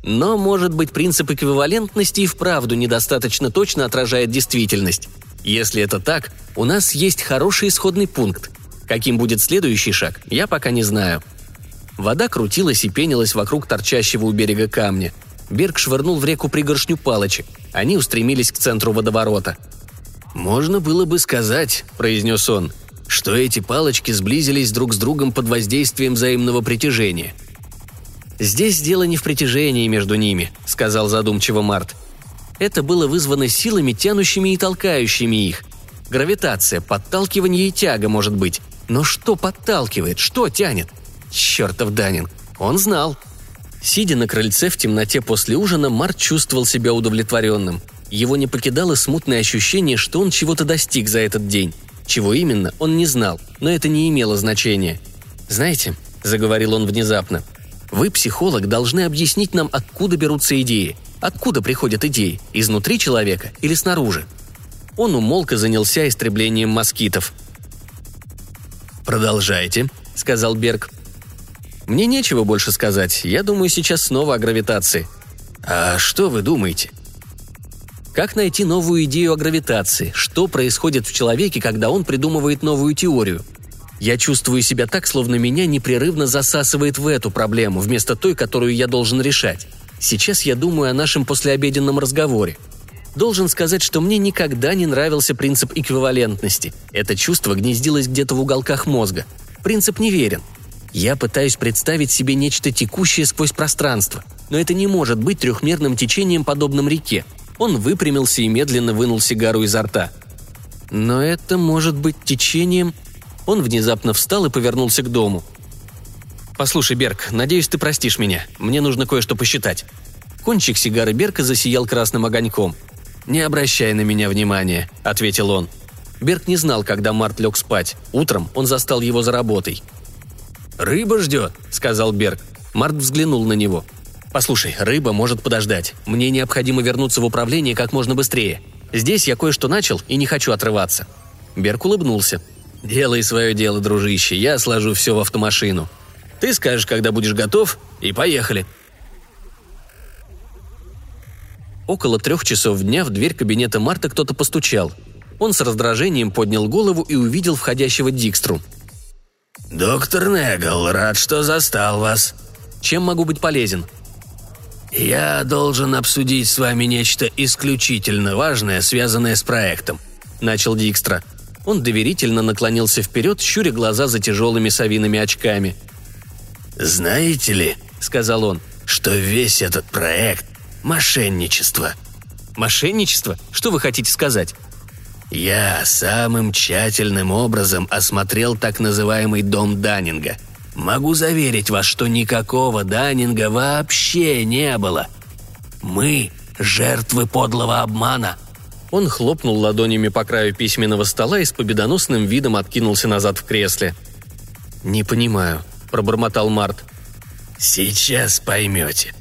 Но, может быть, принцип эквивалентности и вправду недостаточно точно отражает действительность. Если это так, у нас есть хороший исходный пункт – Каким будет следующий шаг, я пока не знаю. Вода крутилась и пенилась вокруг торчащего у берега камня. Берг швырнул в реку пригоршню палочек. Они устремились к центру водоворота. «Можно было бы сказать», — произнес он, — «что эти палочки сблизились друг с другом под воздействием взаимного притяжения». «Здесь дело не в притяжении между ними», — сказал задумчиво Март. «Это было вызвано силами, тянущими и толкающими их. Гравитация, подталкивание и тяга, может быть. Но что подталкивает, что тянет? Чертов Данин. Он знал. Сидя на крыльце в темноте после ужина, Март чувствовал себя удовлетворенным. Его не покидало смутное ощущение, что он чего-то достиг за этот день. Чего именно, он не знал, но это не имело значения. «Знаете», — заговорил он внезапно, — «вы, психолог, должны объяснить нам, откуда берутся идеи. Откуда приходят идеи? Изнутри человека или снаружи?» Он умолк и занялся истреблением москитов. «Продолжайте», — сказал Берг. «Мне нечего больше сказать. Я думаю сейчас снова о гравитации». «А что вы думаете?» Как найти новую идею о гравитации? Что происходит в человеке, когда он придумывает новую теорию? Я чувствую себя так, словно меня непрерывно засасывает в эту проблему, вместо той, которую я должен решать. Сейчас я думаю о нашем послеобеденном разговоре. Должен сказать, что мне никогда не нравился принцип эквивалентности. Это чувство гнездилось где-то в уголках мозга. Принцип неверен. Я пытаюсь представить себе нечто текущее сквозь пространство, но это не может быть трехмерным течением, подобным реке. Он выпрямился и медленно вынул сигару изо рта. Но это может быть течением... Он внезапно встал и повернулся к дому. «Послушай, Берг, надеюсь, ты простишь меня. Мне нужно кое-что посчитать». Кончик сигары Берка засиял красным огоньком. «Не обращай на меня внимания», — ответил он. Берг не знал, когда Март лег спать. Утром он застал его за работой. «Рыба ждет», — сказал Берг. Март взглянул на него. «Послушай, рыба может подождать. Мне необходимо вернуться в управление как можно быстрее. Здесь я кое-что начал и не хочу отрываться». Берг улыбнулся. «Делай свое дело, дружище, я сложу все в автомашину. Ты скажешь, когда будешь готов, и поехали». Около трех часов дня в дверь кабинета Марта кто-то постучал. Он с раздражением поднял голову и увидел входящего Дикстру. «Доктор Негл, рад, что застал вас». «Чем могу быть полезен?» «Я должен обсудить с вами нечто исключительно важное, связанное с проектом», — начал Дикстра. Он доверительно наклонился вперед, щуря глаза за тяжелыми совиными очками. «Знаете ли», — сказал он, — «что весь этот проект — мошенничество». «Мошенничество? Что вы хотите сказать?» «Я самым тщательным образом осмотрел так называемый дом Даннинга. Могу заверить вас, что никакого Даннинга вообще не было. Мы — жертвы подлого обмана». Он хлопнул ладонями по краю письменного стола и с победоносным видом откинулся назад в кресле. «Не понимаю», — пробормотал Март. «Сейчас поймете.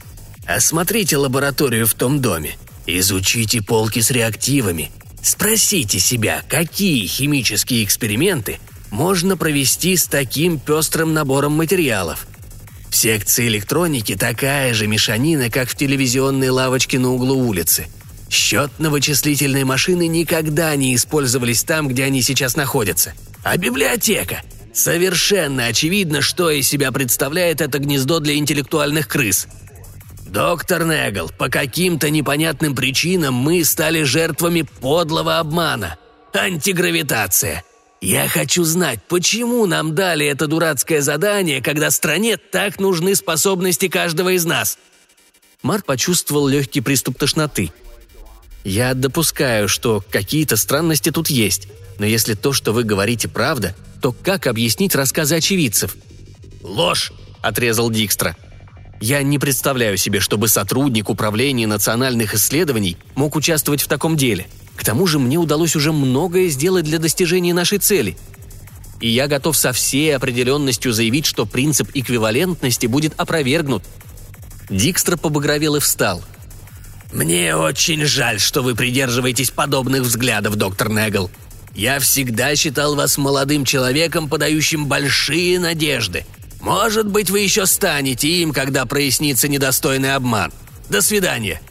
Осмотрите лабораторию в том доме. Изучите полки с реактивами. Спросите себя, какие химические эксперименты можно провести с таким пестрым набором материалов. В секции электроники такая же мешанина, как в телевизионной лавочке на углу улицы. Счетно-вычислительные машины никогда не использовались там, где они сейчас находятся. А библиотека? Совершенно очевидно, что из себя представляет это гнездо для интеллектуальных крыс – «Доктор Негл, по каким-то непонятным причинам мы стали жертвами подлого обмана. Антигравитация. Я хочу знать, почему нам дали это дурацкое задание, когда стране так нужны способности каждого из нас?» Марк почувствовал легкий приступ тошноты. «Я допускаю, что какие-то странности тут есть, но если то, что вы говорите, правда, то как объяснить рассказы очевидцев?» «Ложь!» – отрезал Дикстра – я не представляю себе, чтобы сотрудник управления национальных исследований мог участвовать в таком деле. К тому же мне удалось уже многое сделать для достижения нашей цели. И я готов со всей определенностью заявить, что принцип эквивалентности будет опровергнут. Дикстра побагровел и встал. «Мне очень жаль, что вы придерживаетесь подобных взглядов, доктор Негл. Я всегда считал вас молодым человеком, подающим большие надежды – может быть, вы еще станете им, когда прояснится недостойный обман. До свидания!»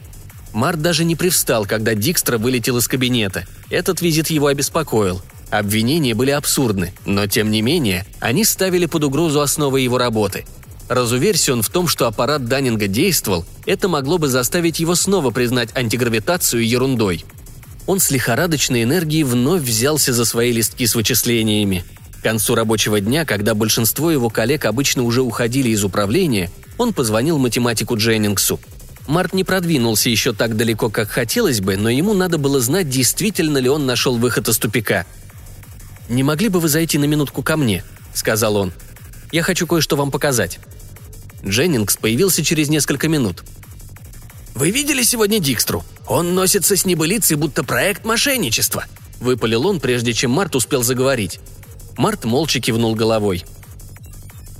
Март даже не привстал, когда Дикстра вылетел из кабинета. Этот визит его обеспокоил. Обвинения были абсурдны, но тем не менее они ставили под угрозу основы его работы. Разуверься он в том, что аппарат Даннинга действовал, это могло бы заставить его снова признать антигравитацию ерундой. Он с лихорадочной энергией вновь взялся за свои листки с вычислениями. К концу рабочего дня, когда большинство его коллег обычно уже уходили из управления, он позвонил математику Дженнингсу. Март не продвинулся еще так далеко, как хотелось бы, но ему надо было знать, действительно ли он нашел выход из тупика. «Не могли бы вы зайти на минутку ко мне?» – сказал он. «Я хочу кое-что вам показать». Дженнингс появился через несколько минут. «Вы видели сегодня Дикстру? Он носится с небылицей, будто проект мошенничества», – выпалил он, прежде чем Март успел заговорить. Март молча кивнул головой.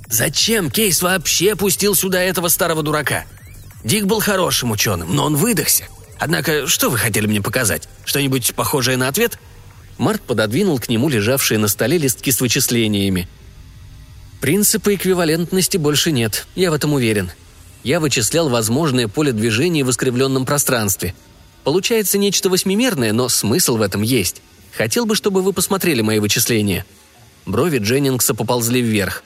«Зачем Кейс вообще пустил сюда этого старого дурака? Дик был хорошим ученым, но он выдохся. Однако, что вы хотели мне показать? Что-нибудь похожее на ответ?» Март пододвинул к нему лежавшие на столе листки с вычислениями. «Принципа эквивалентности больше нет, я в этом уверен. Я вычислял возможное поле движения в искривленном пространстве. Получается нечто восьмимерное, но смысл в этом есть. Хотел бы, чтобы вы посмотрели мои вычисления». Брови Дженнингса поползли вверх.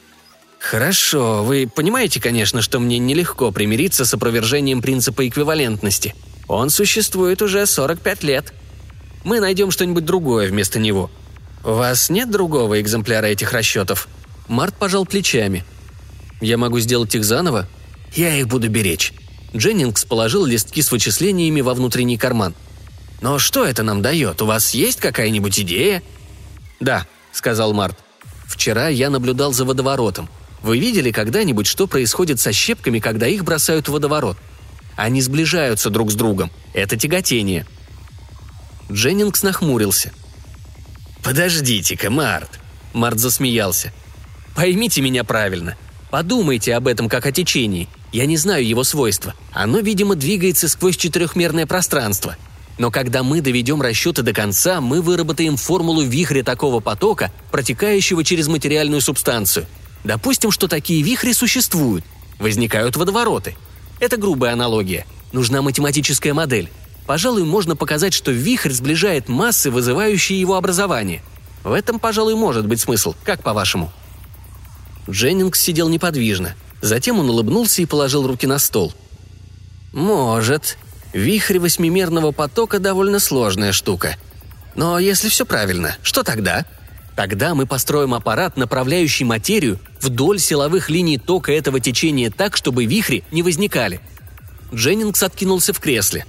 «Хорошо, вы понимаете, конечно, что мне нелегко примириться с опровержением принципа эквивалентности. Он существует уже 45 лет. Мы найдем что-нибудь другое вместо него. У вас нет другого экземпляра этих расчетов?» Март пожал плечами. «Я могу сделать их заново?» «Я их буду беречь». Дженнингс положил листки с вычислениями во внутренний карман. «Но что это нам дает? У вас есть какая-нибудь идея?» «Да», — сказал Март. «Вчера я наблюдал за водоворотом. Вы видели когда-нибудь, что происходит со щепками, когда их бросают в водоворот? Они сближаются друг с другом. Это тяготение. Дженнингс нахмурился. «Подождите-ка, Март!» Март засмеялся. «Поймите меня правильно. Подумайте об этом как о течении. Я не знаю его свойства. Оно, видимо, двигается сквозь четырехмерное пространство. Но когда мы доведем расчеты до конца, мы выработаем формулу вихря такого потока, протекающего через материальную субстанцию – Допустим, что такие вихри существуют. Возникают водовороты. Это грубая аналогия. Нужна математическая модель. Пожалуй, можно показать, что вихрь сближает массы, вызывающие его образование. В этом, пожалуй, может быть смысл. Как по-вашему? Дженнингс сидел неподвижно. Затем он улыбнулся и положил руки на стол. «Может. Вихрь восьмимерного потока довольно сложная штука. Но если все правильно, что тогда?» Тогда мы построим аппарат, направляющий материю вдоль силовых линий тока этого течения так, чтобы вихри не возникали. Дженнингс откинулся в кресле.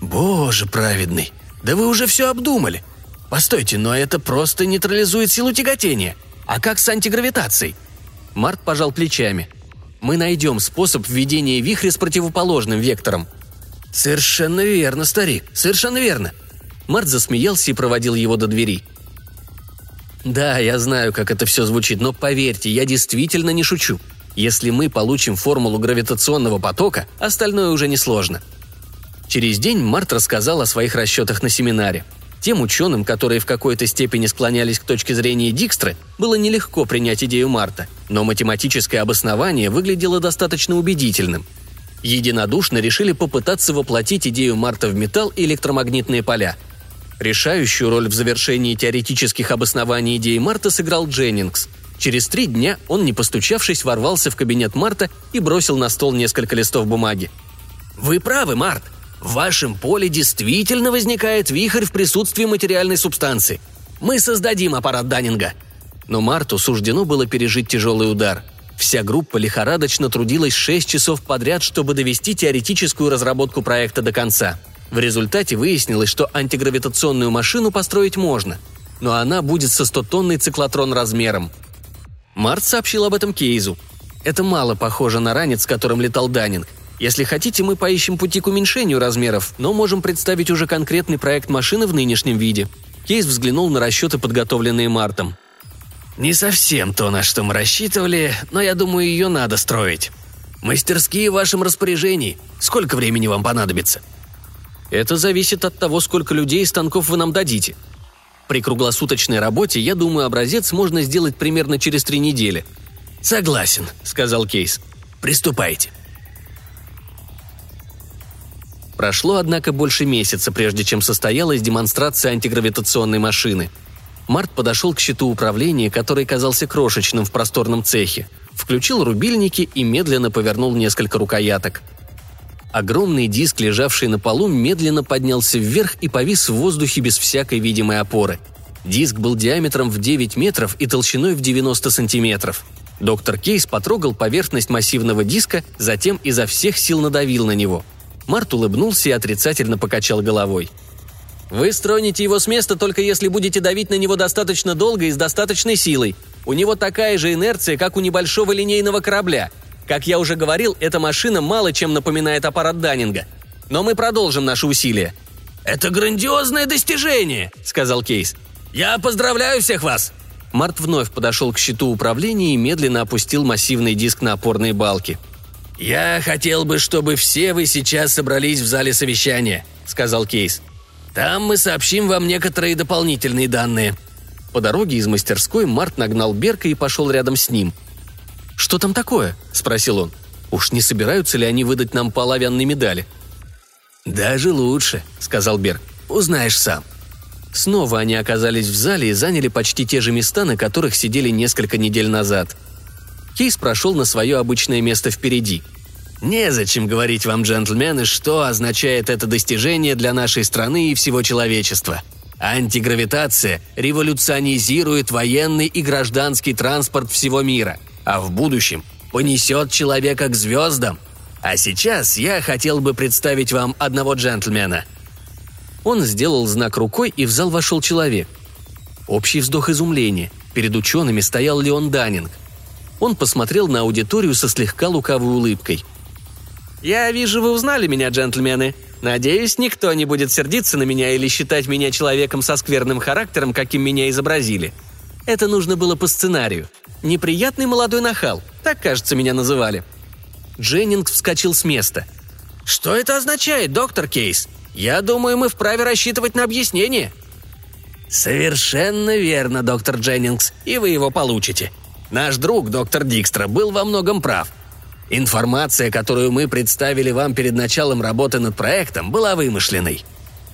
«Боже праведный, да вы уже все обдумали. Постойте, но это просто нейтрализует силу тяготения. А как с антигравитацией?» Март пожал плечами. «Мы найдем способ введения вихря с противоположным вектором». «Совершенно верно, старик, совершенно верно». Март засмеялся и проводил его до двери – да, я знаю, как это все звучит, но поверьте, я действительно не шучу. Если мы получим формулу гравитационного потока, остальное уже несложно. Через день Март рассказал о своих расчетах на семинаре. Тем ученым, которые в какой-то степени склонялись к точке зрения Дикстры, было нелегко принять идею Марта, но математическое обоснование выглядело достаточно убедительным. Единодушно решили попытаться воплотить идею Марта в металл и электромагнитные поля – Решающую роль в завершении теоретических обоснований идеи Марта сыграл Дженнингс. Через три дня он, не постучавшись, ворвался в кабинет Марта и бросил на стол несколько листов бумаги. «Вы правы, Март. В вашем поле действительно возникает вихрь в присутствии материальной субстанции. Мы создадим аппарат Даннинга». Но Марту суждено было пережить тяжелый удар. Вся группа лихорадочно трудилась шесть часов подряд, чтобы довести теоретическую разработку проекта до конца – в результате выяснилось, что антигравитационную машину построить можно, но она будет со 100-тонный циклотрон размером. Март сообщил об этом Кейзу. Это мало похоже на ранец, которым летал Даннинг. Если хотите, мы поищем пути к уменьшению размеров, но можем представить уже конкретный проект машины в нынешнем виде. Кейс взглянул на расчеты, подготовленные Мартом. «Не совсем то, на что мы рассчитывали, но я думаю, ее надо строить. Мастерские в вашем распоряжении. Сколько времени вам понадобится?» Это зависит от того, сколько людей и станков вы нам дадите. При круглосуточной работе, я думаю, образец можно сделать примерно через три недели. «Согласен», — сказал Кейс. «Приступайте». Прошло, однако, больше месяца, прежде чем состоялась демонстрация антигравитационной машины. Март подошел к щиту управления, который казался крошечным в просторном цехе, включил рубильники и медленно повернул несколько рукояток – Огромный диск, лежавший на полу, медленно поднялся вверх и повис в воздухе без всякой видимой опоры. Диск был диаметром в 9 метров и толщиной в 90 сантиметров. Доктор Кейс потрогал поверхность массивного диска, затем изо всех сил надавил на него. Март улыбнулся и отрицательно покачал головой. «Вы строните его с места только если будете давить на него достаточно долго и с достаточной силой. У него такая же инерция, как у небольшого линейного корабля – как я уже говорил, эта машина мало чем напоминает аппарат Даннинга. Но мы продолжим наши усилия». «Это грандиозное достижение», — сказал Кейс. «Я поздравляю всех вас!» Март вновь подошел к щиту управления и медленно опустил массивный диск на опорные балки. «Я хотел бы, чтобы все вы сейчас собрались в зале совещания», — сказал Кейс. «Там мы сообщим вам некоторые дополнительные данные». По дороге из мастерской Март нагнал Берка и пошел рядом с ним — «Что там такое?» – спросил он. «Уж не собираются ли они выдать нам по оловянной медали?» «Даже лучше», – сказал Берг. «Узнаешь сам». Снова они оказались в зале и заняли почти те же места, на которых сидели несколько недель назад. Кейс прошел на свое обычное место впереди. «Незачем говорить вам, джентльмены, что означает это достижение для нашей страны и всего человечества. Антигравитация революционизирует военный и гражданский транспорт всего мира, а в будущем понесет человека к звездам. А сейчас я хотел бы представить вам одного джентльмена – он сделал знак рукой, и в зал вошел человек. Общий вздох изумления. Перед учеными стоял Леон Даннинг. Он посмотрел на аудиторию со слегка лукавой улыбкой. «Я вижу, вы узнали меня, джентльмены. Надеюсь, никто не будет сердиться на меня или считать меня человеком со скверным характером, каким меня изобразили. Это нужно было по сценарию. Неприятный молодой нахал. Так, кажется, меня называли». Дженнинг вскочил с места. «Что это означает, доктор Кейс? Я думаю, мы вправе рассчитывать на объяснение». «Совершенно верно, доктор Дженнингс, и вы его получите. Наш друг, доктор Дикстра, был во многом прав. Информация, которую мы представили вам перед началом работы над проектом, была вымышленной».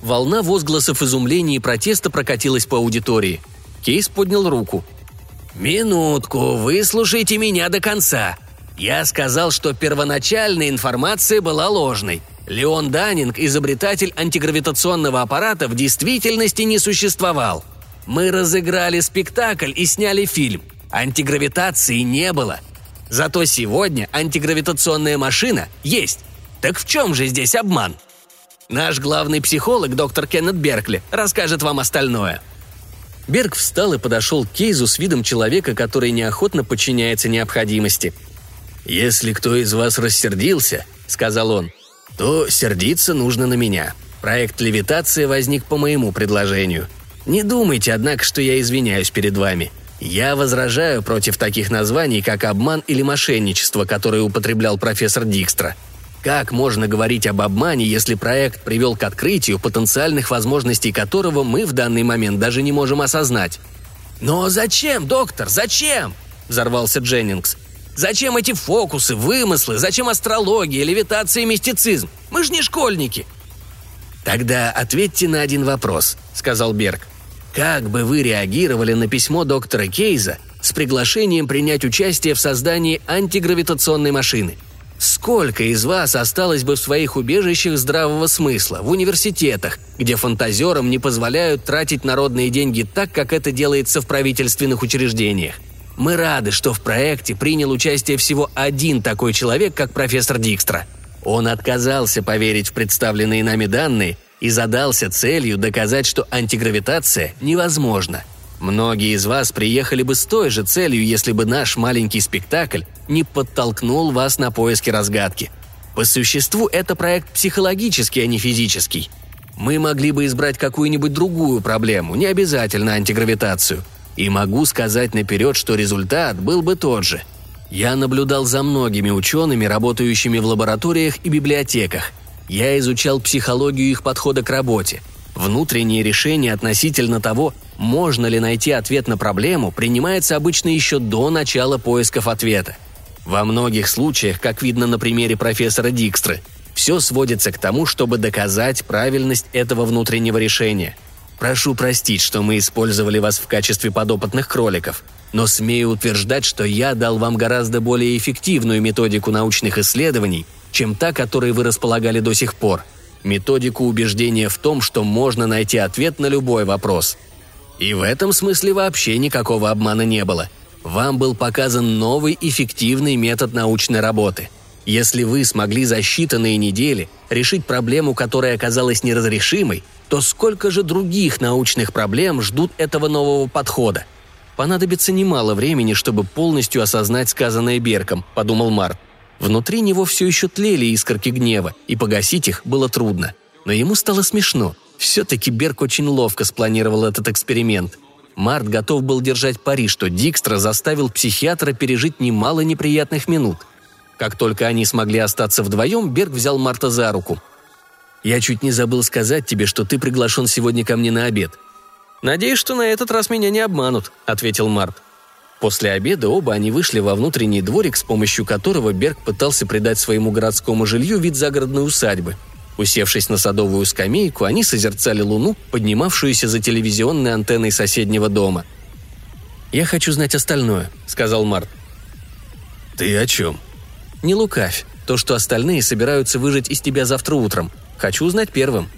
Волна возгласов изумления и протеста прокатилась по аудитории. Кейс поднял руку. «Минутку, выслушайте меня до конца. Я сказал, что первоначальная информация была ложной – Леон Даннинг, изобретатель антигравитационного аппарата, в действительности не существовал. Мы разыграли спектакль и сняли фильм. Антигравитации не было. Зато сегодня антигравитационная машина есть. Так в чем же здесь обман? Наш главный психолог, доктор Кеннет Беркли, расскажет вам остальное. Берг встал и подошел к Кейзу с видом человека, который неохотно подчиняется необходимости. «Если кто из вас рассердился», — сказал он, — то сердиться нужно на меня. Проект левитации возник по моему предложению. Не думайте, однако, что я извиняюсь перед вами. Я возражаю против таких названий, как обман или мошенничество, которые употреблял профессор Дикстра. Как можно говорить об обмане, если проект привел к открытию, потенциальных возможностей которого мы в данный момент даже не можем осознать? «Но зачем, доктор, зачем?» – взорвался Дженнингс. Зачем эти фокусы, вымыслы? Зачем астрология, левитация и мистицизм? Мы же не школьники!» «Тогда ответьте на один вопрос», — сказал Берг. «Как бы вы реагировали на письмо доктора Кейза с приглашением принять участие в создании антигравитационной машины? Сколько из вас осталось бы в своих убежищах здравого смысла, в университетах, где фантазерам не позволяют тратить народные деньги так, как это делается в правительственных учреждениях? Мы рады, что в проекте принял участие всего один такой человек, как профессор Дикстра. Он отказался поверить в представленные нами данные и задался целью доказать, что антигравитация невозможна. Многие из вас приехали бы с той же целью, если бы наш маленький спектакль не подтолкнул вас на поиски разгадки. По существу это проект психологический, а не физический. Мы могли бы избрать какую-нибудь другую проблему, не обязательно антигравитацию – и могу сказать наперед, что результат был бы тот же. Я наблюдал за многими учеными, работающими в лабораториях и библиотеках. Я изучал психологию их подхода к работе. Внутреннее решение относительно того, можно ли найти ответ на проблему, принимается обычно еще до начала поисков ответа. Во многих случаях, как видно на примере профессора Дикстры, все сводится к тому, чтобы доказать правильность этого внутреннего решения – Прошу простить, что мы использовали вас в качестве подопытных кроликов, но смею утверждать, что я дал вам гораздо более эффективную методику научных исследований, чем та, которой вы располагали до сих пор. Методику убеждения в том, что можно найти ответ на любой вопрос. И в этом смысле вообще никакого обмана не было. Вам был показан новый эффективный метод научной работы. Если вы смогли за считанные недели решить проблему, которая оказалась неразрешимой, то сколько же других научных проблем ждут этого нового подхода? Понадобится немало времени, чтобы полностью осознать сказанное Берком, подумал Март. Внутри него все еще тлели искорки гнева, и погасить их было трудно. Но ему стало смешно. Все-таки Берк очень ловко спланировал этот эксперимент. Март готов был держать пари, что Дикстра заставил психиатра пережить немало неприятных минут. Как только они смогли остаться вдвоем, Берг взял Марта за руку – я чуть не забыл сказать тебе, что ты приглашен сегодня ко мне на обед». «Надеюсь, что на этот раз меня не обманут», — ответил Март. После обеда оба они вышли во внутренний дворик, с помощью которого Берг пытался придать своему городскому жилью вид загородной усадьбы. Усевшись на садовую скамейку, они созерцали луну, поднимавшуюся за телевизионной антенной соседнего дома. «Я хочу знать остальное», — сказал Март. «Ты о чем?» «Не лукавь. То, что остальные собираются выжить из тебя завтра утром. Хочу узнать первым».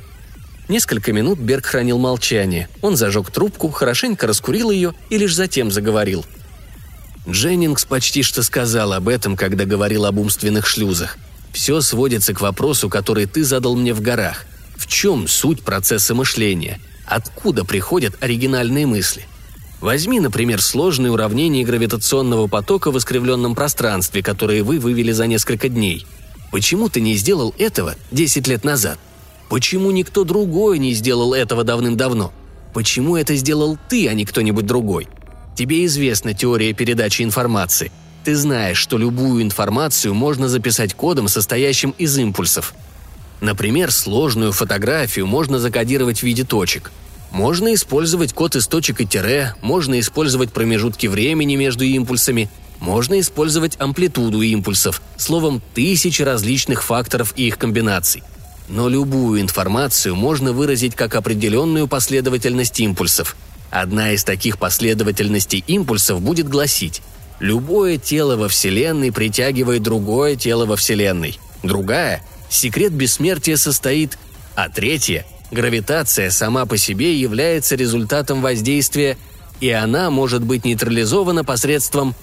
Несколько минут Берг хранил молчание. Он зажег трубку, хорошенько раскурил ее и лишь затем заговорил. Дженнингс почти что сказал об этом, когда говорил об умственных шлюзах. Все сводится к вопросу, который ты задал мне в горах. В чем суть процесса мышления? Откуда приходят оригинальные мысли? Возьми, например, сложные уравнения гравитационного потока в искривленном пространстве, которые вы вывели за несколько дней. Почему ты не сделал этого 10 лет назад? Почему никто другой не сделал этого давным-давно? Почему это сделал ты, а не кто-нибудь другой? Тебе известна теория передачи информации – ты знаешь, что любую информацию можно записать кодом, состоящим из импульсов. Например, сложную фотографию можно закодировать в виде точек. Можно использовать код из точек и тире, можно использовать промежутки времени между импульсами, можно использовать амплитуду импульсов, словом, тысячи различных факторов и их комбинаций. Но любую информацию можно выразить как определенную последовательность импульсов. Одна из таких последовательностей импульсов будет гласить Любое тело во Вселенной притягивает другое тело во Вселенной. Другая – секрет бессмертия состоит, а третья – гравитация сама по себе является результатом воздействия, и она может быть нейтрализована посредством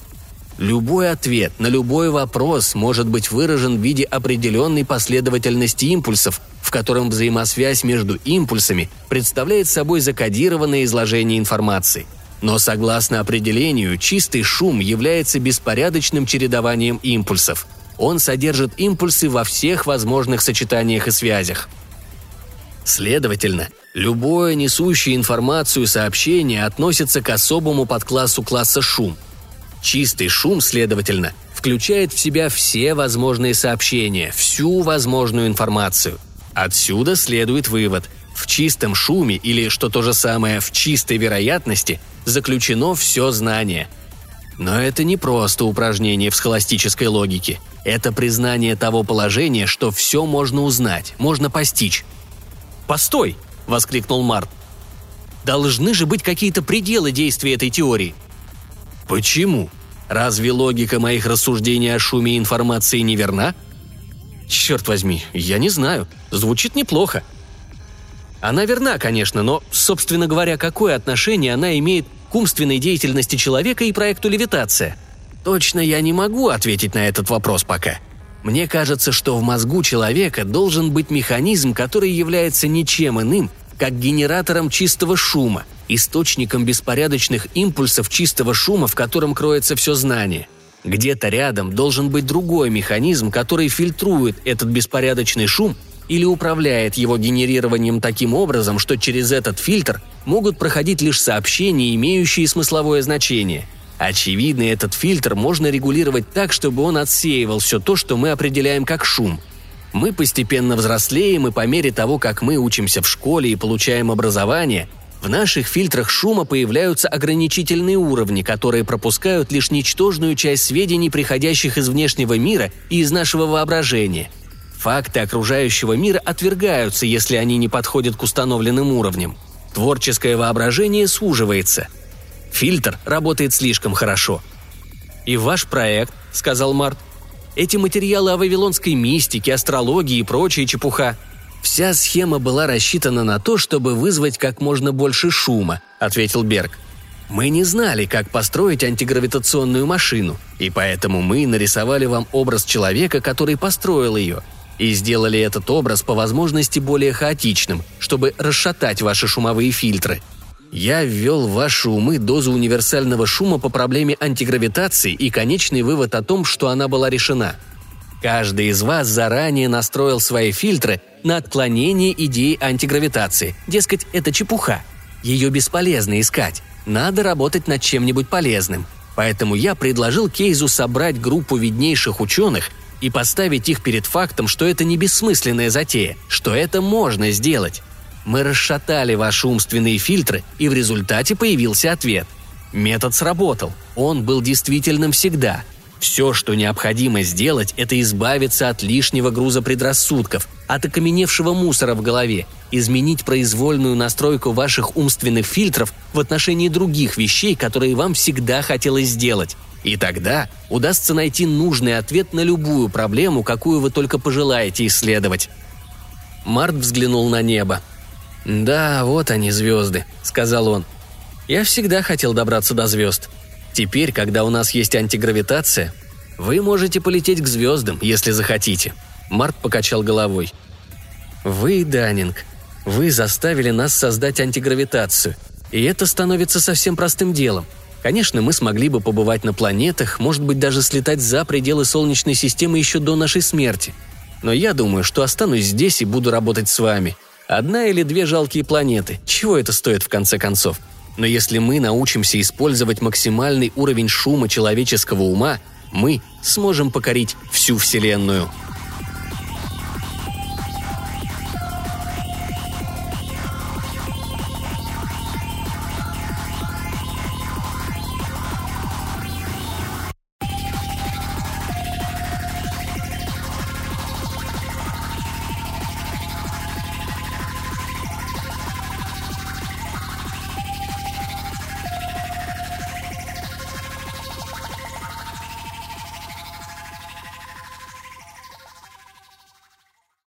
Любой ответ на любой вопрос может быть выражен в виде определенной последовательности импульсов, в котором взаимосвязь между импульсами представляет собой закодированное изложение информации – но согласно определению, чистый шум является беспорядочным чередованием импульсов. Он содержит импульсы во всех возможных сочетаниях и связях. Следовательно, любое несущее информацию сообщение относится к особому подклассу класса шум. Чистый шум, следовательно, включает в себя все возможные сообщения, всю возможную информацию. Отсюда следует вывод – в чистом шуме или, что то же самое, в чистой вероятности заключено все знание. Но это не просто упражнение в схоластической логике. Это признание того положения, что все можно узнать, можно постичь. «Постой!» – воскликнул Март. «Должны же быть какие-то пределы действия этой теории». «Почему? Разве логика моих рассуждений о шуме информации неверна?» «Черт возьми, я не знаю. Звучит неплохо», она верна, конечно, но, собственно говоря, какое отношение она имеет к умственной деятельности человека и проекту левитация? Точно я не могу ответить на этот вопрос пока. Мне кажется, что в мозгу человека должен быть механизм, который является ничем иным, как генератором чистого шума, источником беспорядочных импульсов чистого шума, в котором кроется все знание. Где-то рядом должен быть другой механизм, который фильтрует этот беспорядочный шум или управляет его генерированием таким образом, что через этот фильтр могут проходить лишь сообщения, имеющие смысловое значение. Очевидно, этот фильтр можно регулировать так, чтобы он отсеивал все то, что мы определяем как шум. Мы постепенно взрослеем, и по мере того, как мы учимся в школе и получаем образование, в наших фильтрах шума появляются ограничительные уровни, которые пропускают лишь ничтожную часть сведений, приходящих из внешнего мира и из нашего воображения – Факты окружающего мира отвергаются, если они не подходят к установленным уровням. Творческое воображение суживается. Фильтр работает слишком хорошо. «И ваш проект», — сказал Март. «Эти материалы о вавилонской мистике, астрологии и прочая чепуха». «Вся схема была рассчитана на то, чтобы вызвать как можно больше шума», — ответил Берг. Мы не знали, как построить антигравитационную машину, и поэтому мы нарисовали вам образ человека, который построил ее, и сделали этот образ по возможности более хаотичным, чтобы расшатать ваши шумовые фильтры. Я ввел в ваши умы дозу универсального шума по проблеме антигравитации и конечный вывод о том, что она была решена. Каждый из вас заранее настроил свои фильтры на отклонение идеи антигравитации. Дескать, это чепуха. Ее бесполезно искать. Надо работать над чем-нибудь полезным. Поэтому я предложил Кейзу собрать группу виднейших ученых – и поставить их перед фактом, что это не бессмысленная затея, что это можно сделать. Мы расшатали ваши умственные фильтры, и в результате появился ответ. Метод сработал. Он был действительным всегда. Все, что необходимо сделать, это избавиться от лишнего груза предрассудков, от окаменевшего мусора в голове, изменить произвольную настройку ваших умственных фильтров в отношении других вещей, которые вам всегда хотелось сделать. И тогда удастся найти нужный ответ на любую проблему, какую вы только пожелаете исследовать. Март взглянул на небо. «Да, вот они, звезды», — сказал он. «Я всегда хотел добраться до звезд. Теперь, когда у нас есть антигравитация, вы можете полететь к звездам, если захотите». Март покачал головой. «Вы, Даннинг, вы заставили нас создать антигравитацию, и это становится совсем простым делом. Конечно, мы смогли бы побывать на планетах, может быть, даже слетать за пределы Солнечной системы еще до нашей смерти. Но я думаю, что останусь здесь и буду работать с вами. Одна или две жалкие планеты. Чего это стоит в конце концов? Но если мы научимся использовать максимальный уровень шума человеческого ума, мы сможем покорить всю Вселенную –